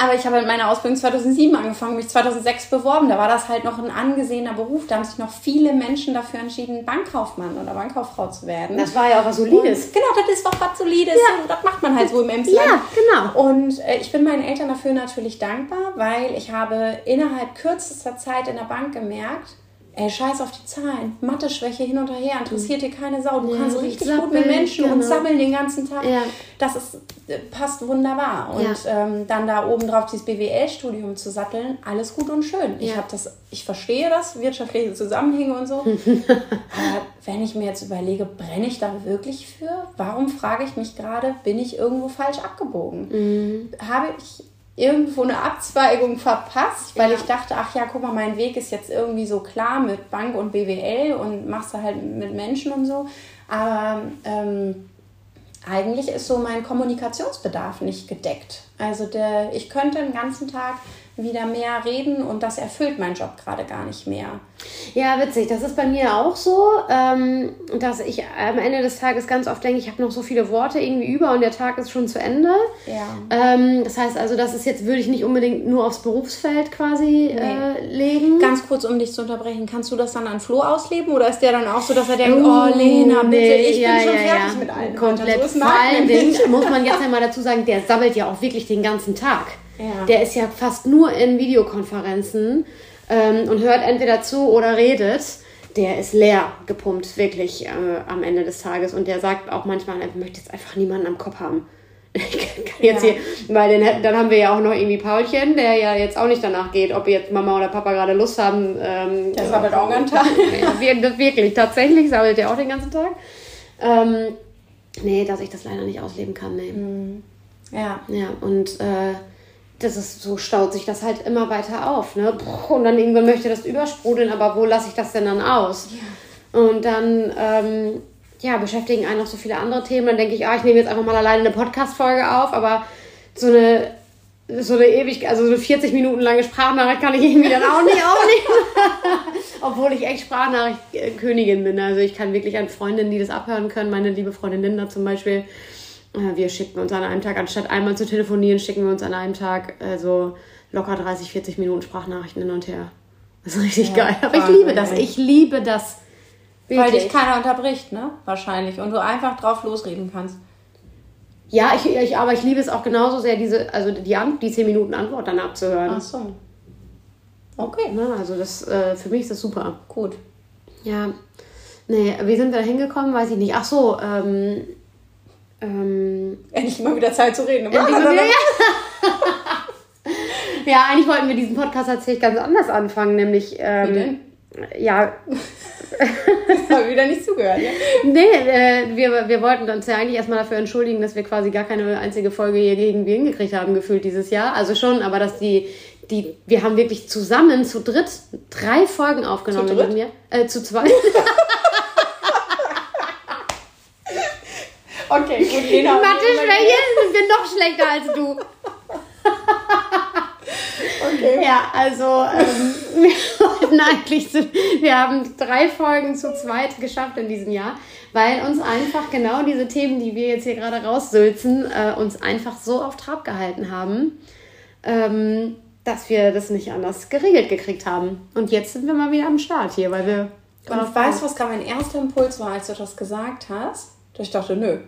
aber ich habe meine Ausbildung 2007 angefangen, mich 2006 beworben. Da war das halt noch ein angesehener Beruf. Da haben sich noch viele Menschen dafür entschieden, Bankkaufmann oder Bankkauffrau zu werden. Das war ja auch was Solides. Und, genau, das ist doch was Solides. Ja. Das macht man halt so im Emsland. Ja, genau. Und äh, ich bin meinen Eltern dafür natürlich dankbar, weil ich habe innerhalb kürzester Zeit in der Bank gemerkt, Ey, scheiß auf die Zahlen. Mathe-Schwäche hin und her, interessiert dir keine Sau. Du ja, kannst richtig sappeln, gut mit Menschen genau. und sammeln den ganzen Tag. Ja. Das ist, äh, passt wunderbar. Und ja. ähm, dann da oben drauf dieses BWL-Studium zu satteln, alles gut und schön. Ich habe das, ich verstehe das, wirtschaftliche Zusammenhänge und so. [laughs] Aber wenn ich mir jetzt überlege, brenne ich da wirklich für? Warum frage ich mich gerade, bin ich irgendwo falsch abgebogen? Mhm. Habe ich irgendwo eine Abzweigung verpasst, weil ja. ich dachte, ach ja, guck mal, mein Weg ist jetzt irgendwie so klar mit Bank und BWL und machst du halt mit Menschen und so. Aber ähm, eigentlich ist so mein Kommunikationsbedarf nicht gedeckt. Also der, ich könnte den ganzen Tag wieder mehr reden und das erfüllt meinen Job gerade gar nicht mehr. Ja, witzig. Das ist bei mir auch so, ähm, dass ich am Ende des Tages ganz oft denke, ich habe noch so viele Worte irgendwie über und der Tag ist schon zu Ende. Ja. Ähm, das heißt also, das ist jetzt, würde ich nicht unbedingt nur aufs Berufsfeld quasi nee. äh, legen. Ganz kurz, um dich zu unterbrechen, kannst du das dann an Flo ausleben oder ist der dann auch so, dass er denkt, oh, oh Lena, bitte, nee, ich ja, bin schon ja, fertig ja. mit allen. Komplett. So, Vor allen Dingen muss man jetzt [laughs] einmal dazu sagen, der sammelt ja auch wirklich den ganzen Tag. Ja. Der ist ja fast nur in Videokonferenzen ähm, und hört entweder zu oder redet. der ist leer gepumpt, wirklich äh, am Ende des Tages. Und der sagt auch manchmal, er möchte jetzt einfach niemanden am Kopf haben. [laughs] jetzt ja. hier, weil den, dann haben wir ja auch noch irgendwie Paulchen, der ja jetzt auch nicht danach geht, ob jetzt Mama oder Papa gerade Lust haben. Ähm, der sammelt auch einen Tag. [laughs] wirklich, tatsächlich sammelt er auch den ganzen Tag. Ähm, nee, dass ich das leider nicht ausleben kann, nee. Mhm. Ja. Ja, und äh, das ist so staut sich das halt immer weiter auf, ne? Und dann irgendwann möchte das übersprudeln, aber wo lasse ich das denn dann aus? Ja. Und dann ähm, ja, beschäftigen einen noch so viele andere Themen. Dann denke ich, ah, ich nehme jetzt einfach mal alleine eine Podcast-Folge auf, aber so eine so eine ewig, also so eine 40 Minuten lange Sprachnachricht kann ich irgendwie dann auch nicht aufnehmen. [laughs] Obwohl ich echt Sprachnachricht-Königin bin. Also ich kann wirklich an Freundinnen, die das abhören können, meine liebe Freundin Linda zum Beispiel, äh, wir schicken uns an einem Tag, anstatt einmal zu telefonieren, schicken wir uns an einem Tag also locker 30, 40 Minuten Sprachnachrichten hin und her. Das ist richtig ja, geil. Aber ich liebe das. Ich liebe das. Weil dich keiner unterbricht, ne? Wahrscheinlich. Und du einfach drauf losreden kannst. Ja, ich, ich, aber ich liebe es auch genauso sehr, diese, also die, die 10 Minuten Antwort dann abzuhören. Ach so. Okay. Ne, also das, äh, für mich ist das super. Gut. Ja. Nee, wie sind wir da hingekommen? Weiß ich nicht. Ach so, ähm, ähm, Endlich mal wieder Zeit zu reden. [laughs] ja. [laughs] ja, eigentlich wollten wir diesen Podcast tatsächlich ganz anders anfangen, nämlich. Ähm, wie denn? Ja. [laughs] das habe wieder nicht zugehört, ja? Nee, äh, wir, wir wollten uns ja eigentlich erstmal dafür entschuldigen, dass wir quasi gar keine einzige Folge hier irgendwie hingekriegt haben, gefühlt dieses Jahr. Also schon, aber dass die, die, wir haben wirklich zusammen zu dritt drei Folgen aufgenommen. Zu dritt? Äh, zu zweit. Okay, gut, haben Mathe-Schwäche sind wir noch schlechter als du. Okay. Ja, also ähm, [laughs] wir wollten eigentlich, zu, wir haben drei Folgen zu zweit geschafft in diesem Jahr, weil uns einfach genau diese Themen, die wir jetzt hier gerade raussülzen, äh, uns einfach so auf Trab gehalten haben, ähm, dass wir das nicht anders geregelt gekriegt haben. Und jetzt sind wir mal wieder am Start hier, weil wir. Und weißt du, was gerade mein erster Impuls war, als du das gesagt hast? Dass ich dachte, nö,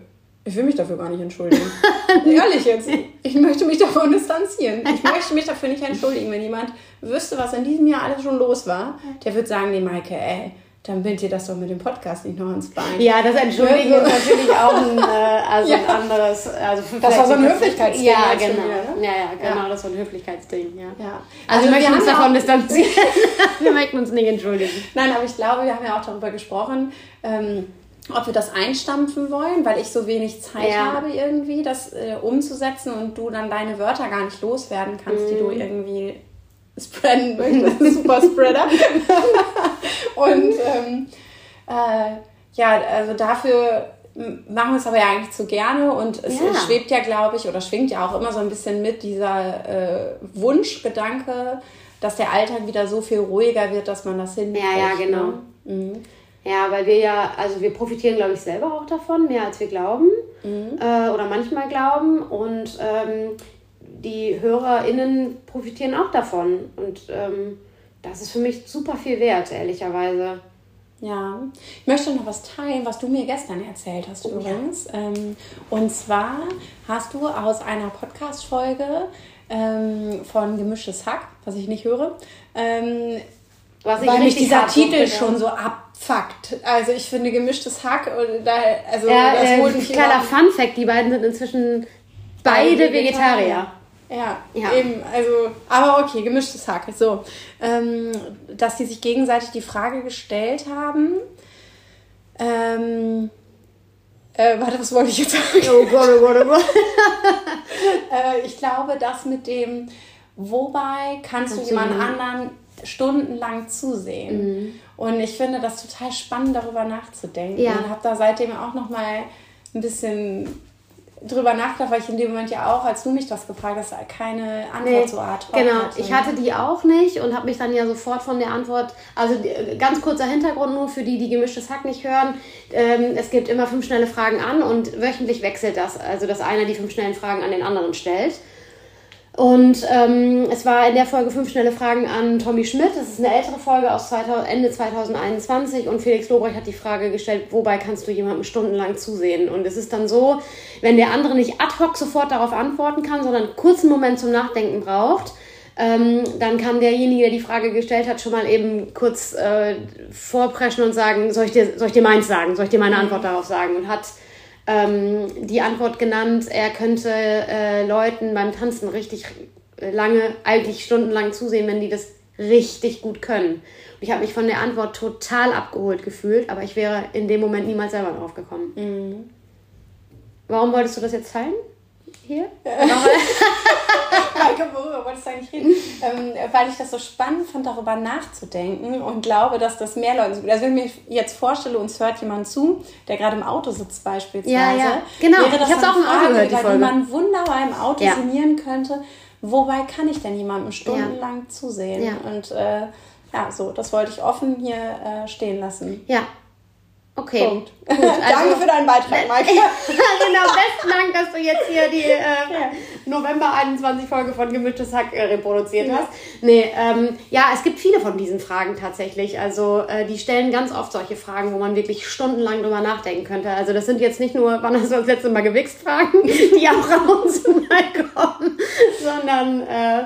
ich will mich dafür gar nicht entschuldigen. [laughs] Ehrlich jetzt. Ich möchte mich davon distanzieren. Ich möchte mich dafür nicht entschuldigen. Wenn jemand wüsste, was in diesem Jahr alles schon los war, der würde sagen, nee, Maike, ey, dann bind dir das doch mit dem Podcast nicht noch ins Bein. Ja, das Entschuldigen ist natürlich auch ein, äh, also ja. ein anderes. Also das war so ein Höflichkeitsding. Ja, genau. Wieder, ne? ja, ja, genau, ja. das war ein Höflichkeitsding. Ja. ja. Also, also wir möchten uns davon distanzieren. [laughs] wir möchten uns nicht entschuldigen. Nein, aber ich glaube, wir haben ja auch darüber gesprochen. Ähm, ob wir das einstampfen wollen, weil ich so wenig Zeit ja. habe irgendwie, das äh, umzusetzen und du dann deine Wörter gar nicht loswerden kannst, mm. die du mhm. irgendwie spreaden möchtest. [laughs] Super Spreader. [laughs] und ähm, äh, ja, also dafür machen wir es aber ja eigentlich zu gerne und es ja. schwebt ja, glaube ich, oder schwingt ja auch immer so ein bisschen mit dieser äh, Wunschgedanke, dass der Alltag wieder so viel ruhiger wird, dass man das hinkriegt. Ja, ja, genau. Ne? Mhm. Ja, weil wir ja, also wir profitieren, glaube ich, selber auch davon, mehr als wir glauben mhm. äh, oder manchmal glauben. Und ähm, die HörerInnen profitieren auch davon. Und ähm, das ist für mich super viel wert, ehrlicherweise. Ja, ich möchte noch was teilen, was du mir gestern erzählt hast oh, übrigens. Ja. Ähm, und zwar hast du aus einer Podcast-Folge ähm, von Gemischtes Hack, was ich nicht höre, ähm, was ich Weil mich dieser Titel schon so abfuckt. Also ich finde gemischtes Hack und da, also ja, das äh, holt mich Kleiner Fun Fact, die beiden sind inzwischen beide, beide Vegetarier. Ja, ja, eben, also, aber okay, gemischtes Hack. So, ähm, dass die sich gegenseitig die Frage gestellt haben, ähm, äh, warte, was wollte ich jetzt sagen? Oh Gott, oh Gott, oh Gott. [laughs] äh, ich glaube, das mit dem, wobei kannst du jemand anderen stundenlang zusehen. Mhm. Und ich finde das total spannend, darüber nachzudenken. Ja. Und habe da seitdem auch noch mal ein bisschen drüber nachgedacht, weil ich in dem Moment ja auch, als du mich das gefragt hast, keine Antwort nee, so art Genau, hatte. ich hatte die auch nicht und habe mich dann ja sofort von der Antwort, also ganz kurzer Hintergrund nur für die, die gemischtes Hack nicht hören. Ähm, es gibt immer fünf schnelle Fragen an und wöchentlich wechselt das, also dass einer die fünf schnellen Fragen an den anderen stellt. Und ähm, es war in der Folge fünf schnelle Fragen an Tommy Schmidt. Das ist eine ältere Folge aus 2000, Ende 2021. Und Felix Lobrecht hat die Frage gestellt, wobei kannst du jemandem stundenlang zusehen? Und es ist dann so, wenn der andere nicht ad hoc sofort darauf antworten kann, sondern einen kurzen Moment zum Nachdenken braucht, Ähm, dann kann derjenige, der die Frage gestellt hat, schon mal eben kurz äh, vorpreschen und sagen, soll ich, dir, soll ich dir meins sagen? Soll ich dir meine mhm. Antwort darauf sagen? Und hat ähm, die Antwort genannt, er könnte äh, Leuten beim Tanzen richtig lange, eigentlich stundenlang zusehen, wenn die das richtig gut können. Und ich habe mich von der Antwort total abgeholt gefühlt, aber ich wäre in dem Moment niemals selber drauf gekommen. Mhm. Warum wolltest du das jetzt teilen? Hier? [laughs] Maike, worüber wolltest du eigentlich reden? Ähm, weil ich das so spannend fand, darüber nachzudenken und glaube, dass das mehr Leute so Also wenn ich mir jetzt vorstelle, uns hört jemand zu, der gerade im Auto sitzt beispielsweise. Ja, ja. Genau, wäre das ich habe auch im Auto gehört, die Folge. die man wunderbar im Auto ja. sinnieren könnte wobei kann ich denn jemandem stundenlang ja. zusehen? Ja. Und äh, ja, so, das wollte ich offen hier äh, stehen lassen. Ja, Okay. Punkt. Gut, also, Danke für deinen Beitrag, Maike. [laughs] genau, besten Dank, dass du jetzt hier die äh, ja. November 21 Folge von Gemischtes Hack äh, reproduziert ja. hast. Nee, ähm, ja, es gibt viele von diesen Fragen tatsächlich. Also äh, die stellen ganz oft solche Fragen, wo man wirklich stundenlang drüber nachdenken könnte. Also das sind jetzt nicht nur, wann hast du das letzte Mal gewichst Fragen, die auch [laughs] raus mal kommen, sondern äh,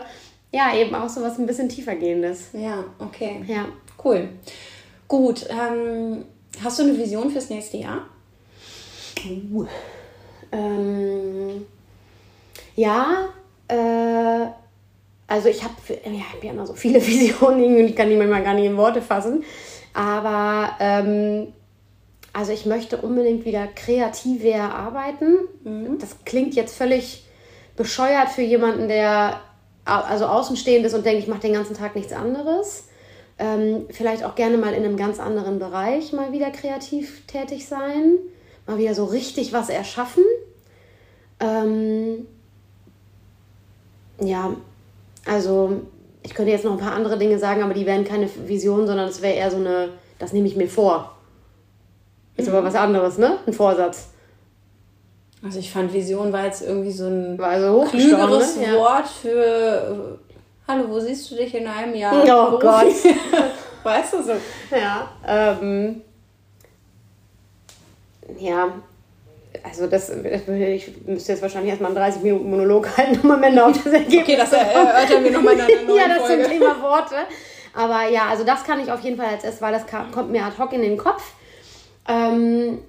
ja, eben auch so was ein bisschen tiefer gehendes. Ja, okay. Ja. Cool. Gut, ähm, Hast du eine Vision fürs nächste Jahr? Uh, ähm, ja, äh, also ich habe ja, hab ja immer so viele [laughs] Visionen und ich kann die manchmal gar nicht in Worte fassen. Aber ähm, also ich möchte unbedingt wieder kreativer arbeiten. Mhm. Das klingt jetzt völlig bescheuert für jemanden, der also außenstehend ist und denkt, ich mache den ganzen Tag nichts anderes ähm, vielleicht auch gerne mal in einem ganz anderen Bereich mal wieder kreativ tätig sein, mal wieder so richtig was erschaffen. Ähm, ja, also ich könnte jetzt noch ein paar andere Dinge sagen, aber die wären keine Vision, sondern es wäre eher so eine, das nehme ich mir vor. Ist mhm. aber was anderes, ne? Ein Vorsatz. Also ich fand Vision war jetzt irgendwie so ein war also klügeres ne? Wort für hallo, wo siehst du dich in einem Jahr? Oh Gott. [laughs] weißt du so? Ja. Ähm, ja, also das, ich müsste jetzt wahrscheinlich erstmal einen 30 Minuten Monolog [laughs] halten, um am Ende auf das Ergebnis Okay, das erörtern wir nochmal in einer neuen [laughs] Ja, das Folge. zum Thema Worte. Aber ja, also das kann ich auf jeden Fall als erstes, weil das kommt mir ad hoc in den Kopf. Ähm,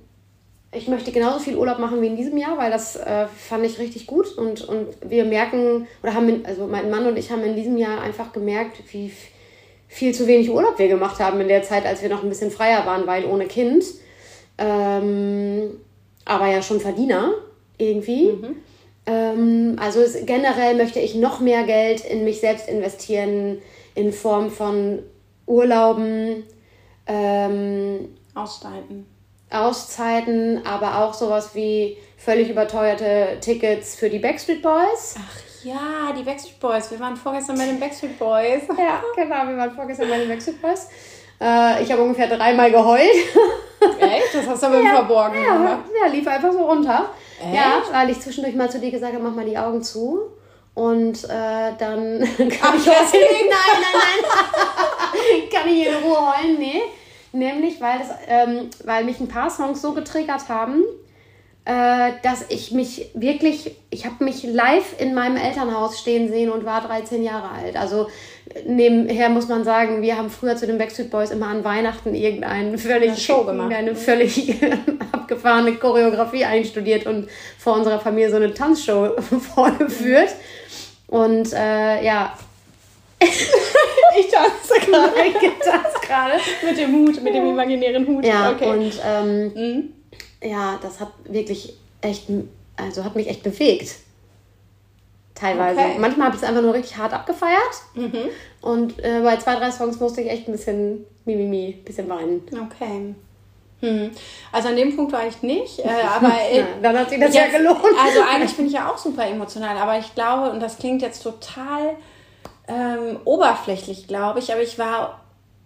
ich möchte genauso viel Urlaub machen wie in diesem Jahr, weil das äh, fand ich richtig gut. Und, und wir merken, oder haben, also mein Mann und ich haben in diesem Jahr einfach gemerkt, wie viel zu wenig Urlaub wir gemacht haben in der Zeit, als wir noch ein bisschen freier waren, weil ohne Kind. Ähm, aber ja schon Verdiener irgendwie. Mhm. Ähm, also es, generell möchte ich noch mehr Geld in mich selbst investieren in Form von Urlauben. Ähm, Aussteigen Auszeiten, aber auch sowas wie völlig überteuerte Tickets für die Backstreet Boys. Ach ja, die Backstreet Boys. Wir waren vorgestern bei den Backstreet Boys. ja, genau, wir waren vorgestern bei den Backstreet Boys. Äh, ich habe ungefähr dreimal geheult. Echt? Das hast du aber [laughs] ja, im Verborgenen ja, gemacht. Ja, lief einfach so runter. Echt? Ja, weil ich zwischendurch mal zu dir gesagt habe, mach mal die Augen zu. Und äh, dann [laughs] kann Ach, ich deswegen? [laughs] Nein, nein, nein. kann ich in Ruhe heulen? Nee. Nämlich, weil, das, ähm, weil mich ein paar Songs so getriggert haben, äh, dass ich mich wirklich, ich habe mich live in meinem Elternhaus stehen sehen und war 13 Jahre alt. Also nebenher muss man sagen, wir haben früher zu den Backstreet Boys immer an Weihnachten irgendeine völlig, Show gemacht. [laughs] eine völlig [laughs] abgefahrene Choreografie einstudiert und vor unserer Familie so eine Tanzshow [laughs] vorgeführt. Und äh, ja, ich tanze gerade. [laughs] ich tanze gerade. mit dem Hut, mit dem imaginären Hut. Ja, okay. und ähm, mhm. ja, das hat wirklich echt, also hat mich echt bewegt. Teilweise. Okay. Manchmal habe ich es einfach nur richtig hart abgefeiert. Mhm. Und äh, bei zwei, drei Songs musste ich echt ein bisschen mimimi, ein bisschen weinen. Okay. Hm. Also an dem Punkt war ich nicht, äh, [laughs] aber ja, dann hat sich das jetzt, ja gelohnt. Also eigentlich [laughs] bin ich ja auch super emotional, aber ich glaube, und das klingt jetzt total ähm, oberflächlich, glaube ich, aber ich war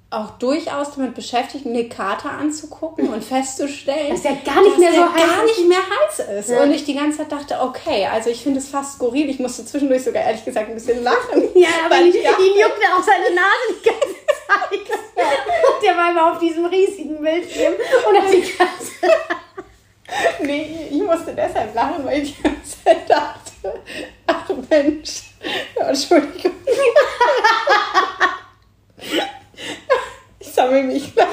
auch durchaus damit beschäftigt, Nick Carter anzugucken und festzustellen, dass er gar nicht mehr so heiß gar nicht mehr heiß ist. Ja. Und ich die ganze Zeit dachte, okay, also ich finde es fast skurril. Ich musste zwischendurch sogar ehrlich gesagt ein bisschen lachen. [laughs] Ja, aber ihn, ihn juckte auch seine Nase die ganze Zeit. Ja. Und der war immer auf diesem riesigen Bildschirm und hat die ganze [laughs] Nee, ich musste deshalb lachen, weil ich die ganze Zeit dachte, ach Mensch, [laughs] Entschuldigung. [laughs] ich sammle mich gleich.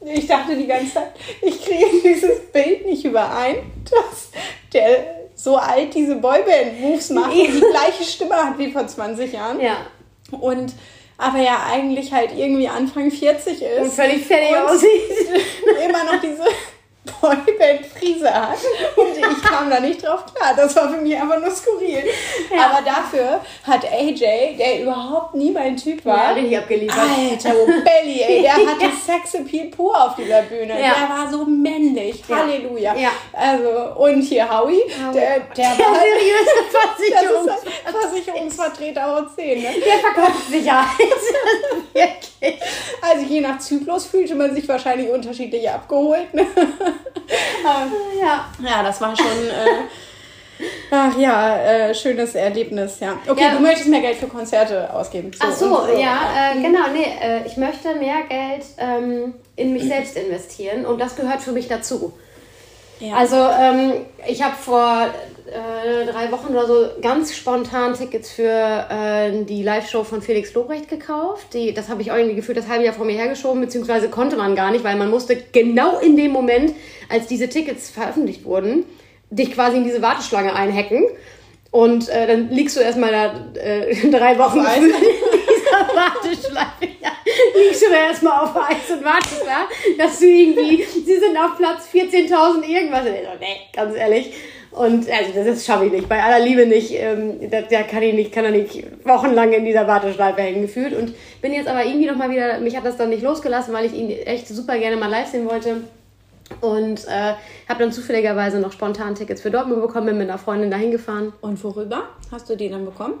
Ich dachte die ganze Zeit, ich kriege dieses Bild nicht überein, dass der so alt diese Boyband-Moves macht und die gleiche Stimme hat wie vor 20 Jahren. Ja. Und aber ja eigentlich halt irgendwie Anfang 40 ist. Und völlig fertig aussieht. [laughs] immer noch diese Boyband-Frise hat. Und ich kam da nicht drauf klar. Das war für mich einfach nur skurril. Ja. Aber dafür hat AJ, der überhaupt nie mein Typ war. Ja, richtig abgeliefert. Alter, oh Belly, ey. Der [laughs] hatte Sexappeal pur auf dieser Bühne. Ja. Der war so männlich. Halleluja. Ja. Also, und hier Howie, der, der, der war. Seriöse [laughs] Versicherungsvertreter hoch 10, ne? Der verkauft Sicherheit. [laughs] [laughs] Also je nach Zyklus fühlte man sich wahrscheinlich unterschiedlich abgeholt. Ne? [laughs] ja. ja, das war schon. Äh, ach ja, äh, schönes Erlebnis, ja. Okay, ja. du möchtest mehr Geld für Konzerte ausgeben. So, ach so, so. ja, äh, genau. Nee, äh, ich möchte mehr Geld ähm, in mich [clears throat] selbst investieren und das gehört für mich dazu. Ja. Also ähm, ich habe vor äh, drei Wochen oder so ganz spontan Tickets für äh, die Live-Show von Felix Lobrecht gekauft. Die, das habe ich auch irgendwie gefühlt das halbe Jahr vor mir hergeschoben, beziehungsweise konnte man gar nicht, weil man musste genau in dem Moment, als diese Tickets veröffentlicht wurden, dich quasi in diese Warteschlange einhacken. Und äh, dann liegst du erstmal da äh, [laughs] drei Wochen [laughs] in dieser Warteschlange. Liegst du da erstmal auf Eis und wartest da, dass du irgendwie, sie sind auf Platz 14.000 irgendwas. Und ich so, nee, ganz ehrlich. Und also das, das schaffe ich nicht. Bei aller Liebe nicht. Ähm, da, da, kann ich nicht, kann er nicht wochenlang in dieser Warteschleife hängen gefühlt. Und bin jetzt aber irgendwie nochmal wieder, mich hat das dann nicht losgelassen, weil ich ihn echt super gerne mal live sehen wollte. Und äh, habe dann zufälligerweise noch spontan Tickets für Dortmund bekommen, bin mit einer Freundin dahin gefahren. Und worüber hast du die dann bekommen?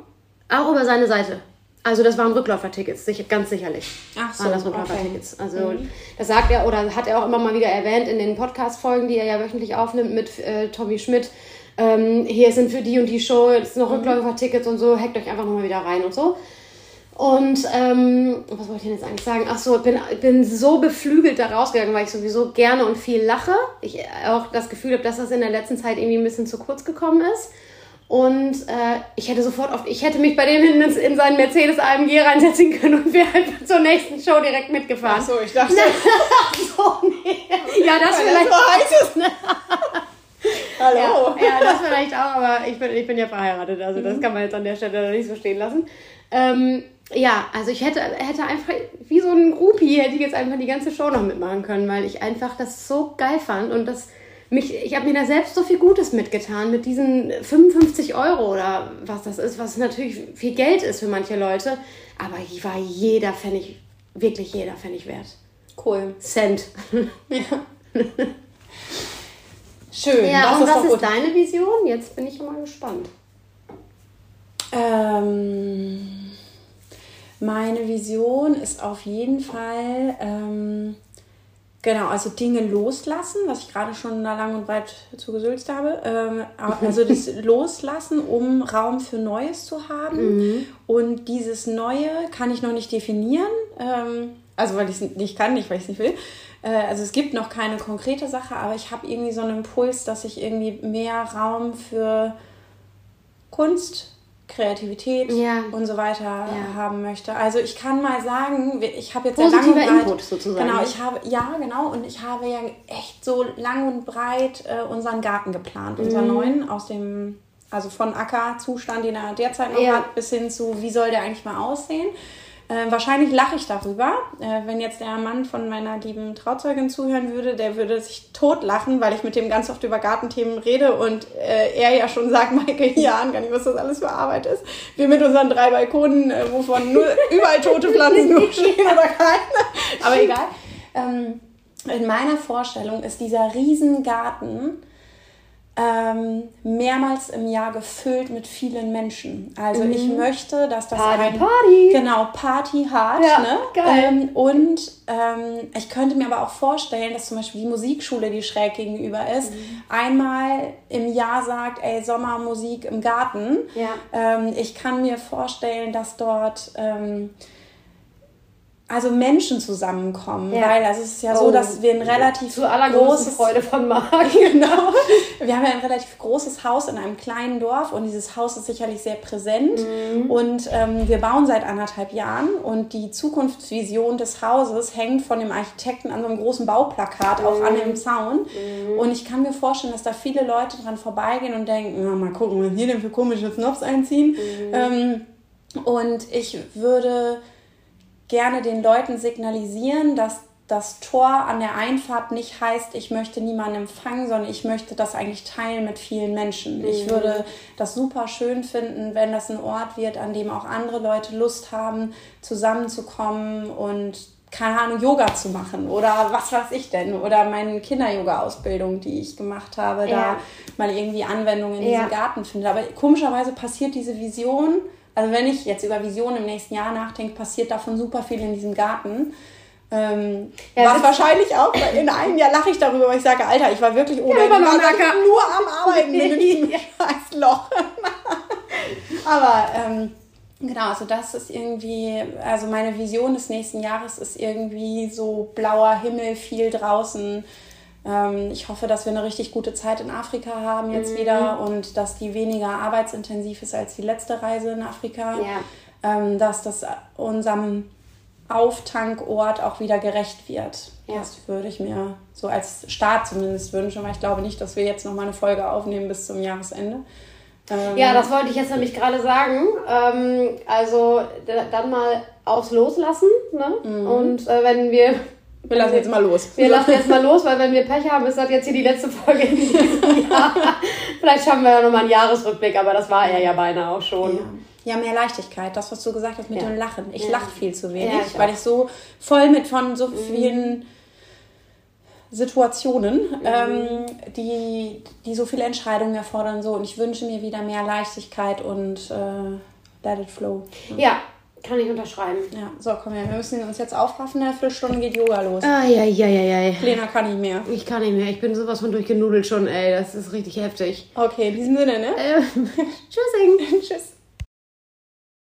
Auch über seine Seite. Also das waren Rückläufertickets, sicher, ganz sicherlich. Ach so, waren das Rückläufertickets. Okay. Also mhm. das sagt er oder hat er auch immer mal wieder erwähnt in den Podcast-Folgen, die er ja wöchentlich aufnimmt mit äh, Tommy Schmidt. Ähm, hier sind für die und die Show jetzt noch mhm. Rückläufertickets und so, hackt euch einfach nochmal wieder rein und so. Und ähm, was wollte ich denn jetzt eigentlich sagen? Ach so, ich bin, bin so beflügelt da rausgegangen, weil ich sowieso gerne und viel lache. Ich auch das Gefühl habe, dass das in der letzten Zeit irgendwie ein bisschen zu kurz gekommen ist. Und äh, ich hätte sofort auf, ich hätte mich bei dem hinten in, in seinen Mercedes AMG reinsetzen können und wäre einfach zur nächsten Show direkt mitgefahren. Ach so, ich dachte. [laughs] so, nee. Ja, das Weil vielleicht. Das so heiß ist, ne? [laughs] Hallo. Ja, ja, das vielleicht auch, aber ich bin, ich bin ja verheiratet, also mhm. das kann man jetzt an der Stelle nicht so stehen lassen. Ähm, ja, also ich hätte, hätte einfach, wie so ein Groupie, hätte ich jetzt einfach die ganze Show noch mitmachen können, weil ich einfach das so geil fand und das mich, ich habe mir da selbst so viel Gutes mitgetan mit diesen 55 Euro oder was das ist, was natürlich viel Geld ist für manche Leute. Aber war jeder Pfennig, wirklich jeder Pfennig wert. Cool. Cent. [laughs] Ja. Schön. Ja, das und ist was ist deine Vision? Jetzt bin ich mal gespannt. Ähm, meine Vision ist auf jeden Fall. Ähm, Genau, also Dinge loslassen, was ich gerade schon da lang und breit zu gesülzt habe. Ähm, [laughs] also das Loslassen, um Raum für Neues zu haben. Mhm. Und dieses Neue kann ich noch nicht definieren. Ähm, also weil ich es nicht kann, nicht weil ich es nicht will. Äh, also es gibt noch keine konkrete Sache, aber ich habe irgendwie so einen Impuls, dass ich irgendwie mehr Raum für Kunst Kreativität ja. und so weiter ja. haben möchte. Also ich kann mal sagen, ich habe jetzt Positiver ja lang und breit, Input sozusagen. Genau, ich habe ja genau und ich habe ja echt so lang und breit äh, unseren Garten geplant, mhm. unseren neuen aus dem also von Ackerzustand, den er derzeit noch ja. hat, bis hin zu wie soll der eigentlich mal aussehen. Äh, wahrscheinlich lache ich darüber. Äh, wenn jetzt der Mann von meiner lieben Trauzeugin zuhören würde, der würde sich totlachen, weil ich mit dem ganz oft über Gartenthemen rede und äh, er ja schon sagt, [laughs] Maike, ja, gar nicht, was das alles für Arbeit ist. Wir mit unseren drei Balkonen, äh, wovon nur [laughs] überall tote Pflanzen nur stehen oder keine. Aber egal. Ähm, in meiner Vorstellung ist dieser Riesengarten ähm, mehrmals im Jahr gefüllt mit vielen Menschen. Also mhm. ich möchte, dass das Party, ein Party. genau Party hart, ja, ne? Geil. Ähm, und ähm, ich könnte mir aber auch vorstellen, dass zum Beispiel die Musikschule, die schräg gegenüber ist, mhm. einmal im Jahr sagt, ey Sommermusik im Garten. Ja. Ähm, ich kann mir vorstellen, dass dort ähm, also Menschen zusammenkommen, ja. weil also es ist ja oh. so, dass wir ein relativ Zu großes Freude von Marc. [laughs] genau. Wir haben ja ein relativ großes Haus in einem kleinen Dorf und dieses Haus ist sicherlich sehr präsent mhm. und ähm, wir bauen seit anderthalb Jahren und die Zukunftsvision des Hauses hängt von dem Architekten an so einem großen Bauplakat mhm. auch an dem Zaun mhm. und ich kann mir vorstellen, dass da viele Leute dran vorbeigehen und denken, na, mal gucken, was hier denn für komische Snobs einziehen mhm. ähm, und ich würde gerne den Leuten signalisieren, dass das Tor an der Einfahrt nicht heißt, ich möchte niemanden empfangen, sondern ich möchte das eigentlich teilen mit vielen Menschen. Mhm. Ich würde das super schön finden, wenn das ein Ort wird, an dem auch andere Leute Lust haben, zusammenzukommen und keine Ahnung, Yoga zu machen oder was weiß ich denn oder meine Kinder-Yoga-Ausbildung, die ich gemacht habe, ja. da mal irgendwie Anwendungen in ja. diesem Garten finde. Aber komischerweise passiert diese Vision also wenn ich jetzt über Visionen im nächsten Jahr nachdenke, passiert davon super viel in diesem Garten. Ähm, ja, was wahrscheinlich auch, in einem Jahr lache ich darüber, weil ich sage, Alter, ich war wirklich ohne ja, nur am Arbeiten in diesem scheiß Loch. Aber ähm, genau, also das ist irgendwie, also meine Vision des nächsten Jahres ist irgendwie so blauer Himmel, viel draußen, ähm, ich hoffe, dass wir eine richtig gute Zeit in Afrika haben jetzt mhm. wieder und dass die weniger arbeitsintensiv ist als die letzte Reise in Afrika. Ja. Ähm, dass das unserem Auftankort auch wieder gerecht wird. Ja. Das würde ich mir so als Start zumindest wünschen, weil ich glaube nicht, dass wir jetzt noch mal eine Folge aufnehmen bis zum Jahresende. Ähm, ja, das wollte ich jetzt nämlich gerade sagen. Ähm, also dann mal aufs Loslassen. Ne? Mhm. Und äh, wenn wir wir lassen jetzt mal los. Wir lassen jetzt mal los, weil wenn wir Pech haben, ist das jetzt hier die letzte Folge in diesem Jahr. Vielleicht schaffen wir ja nochmal einen Jahresrückblick, aber das war er ja beinahe auch schon. Ja. ja mehr Leichtigkeit, das, was du gesagt hast mit ja. dem Lachen. Ich ja. lache viel zu wenig, ja, ich weil ich so voll mit von so mhm. vielen Situationen, mhm. ähm, die, die so viele Entscheidungen erfordern. So. Und ich wünsche mir wieder mehr Leichtigkeit und äh, let it flow. Ja, kann ich unterschreiben. Ja, so, komm her. Wir müssen uns jetzt aufraffen. Eine Viertelstunde geht Yoga los. Ah, ja, ja, ja, ja. Lena kann nicht mehr. Ich kann nicht mehr. Ich bin sowas von durchgenudelt schon, ey. Das ist richtig heftig. Okay, in diesem Sinne, ne? Äh, [laughs] tschüssing. [laughs] Tschüss.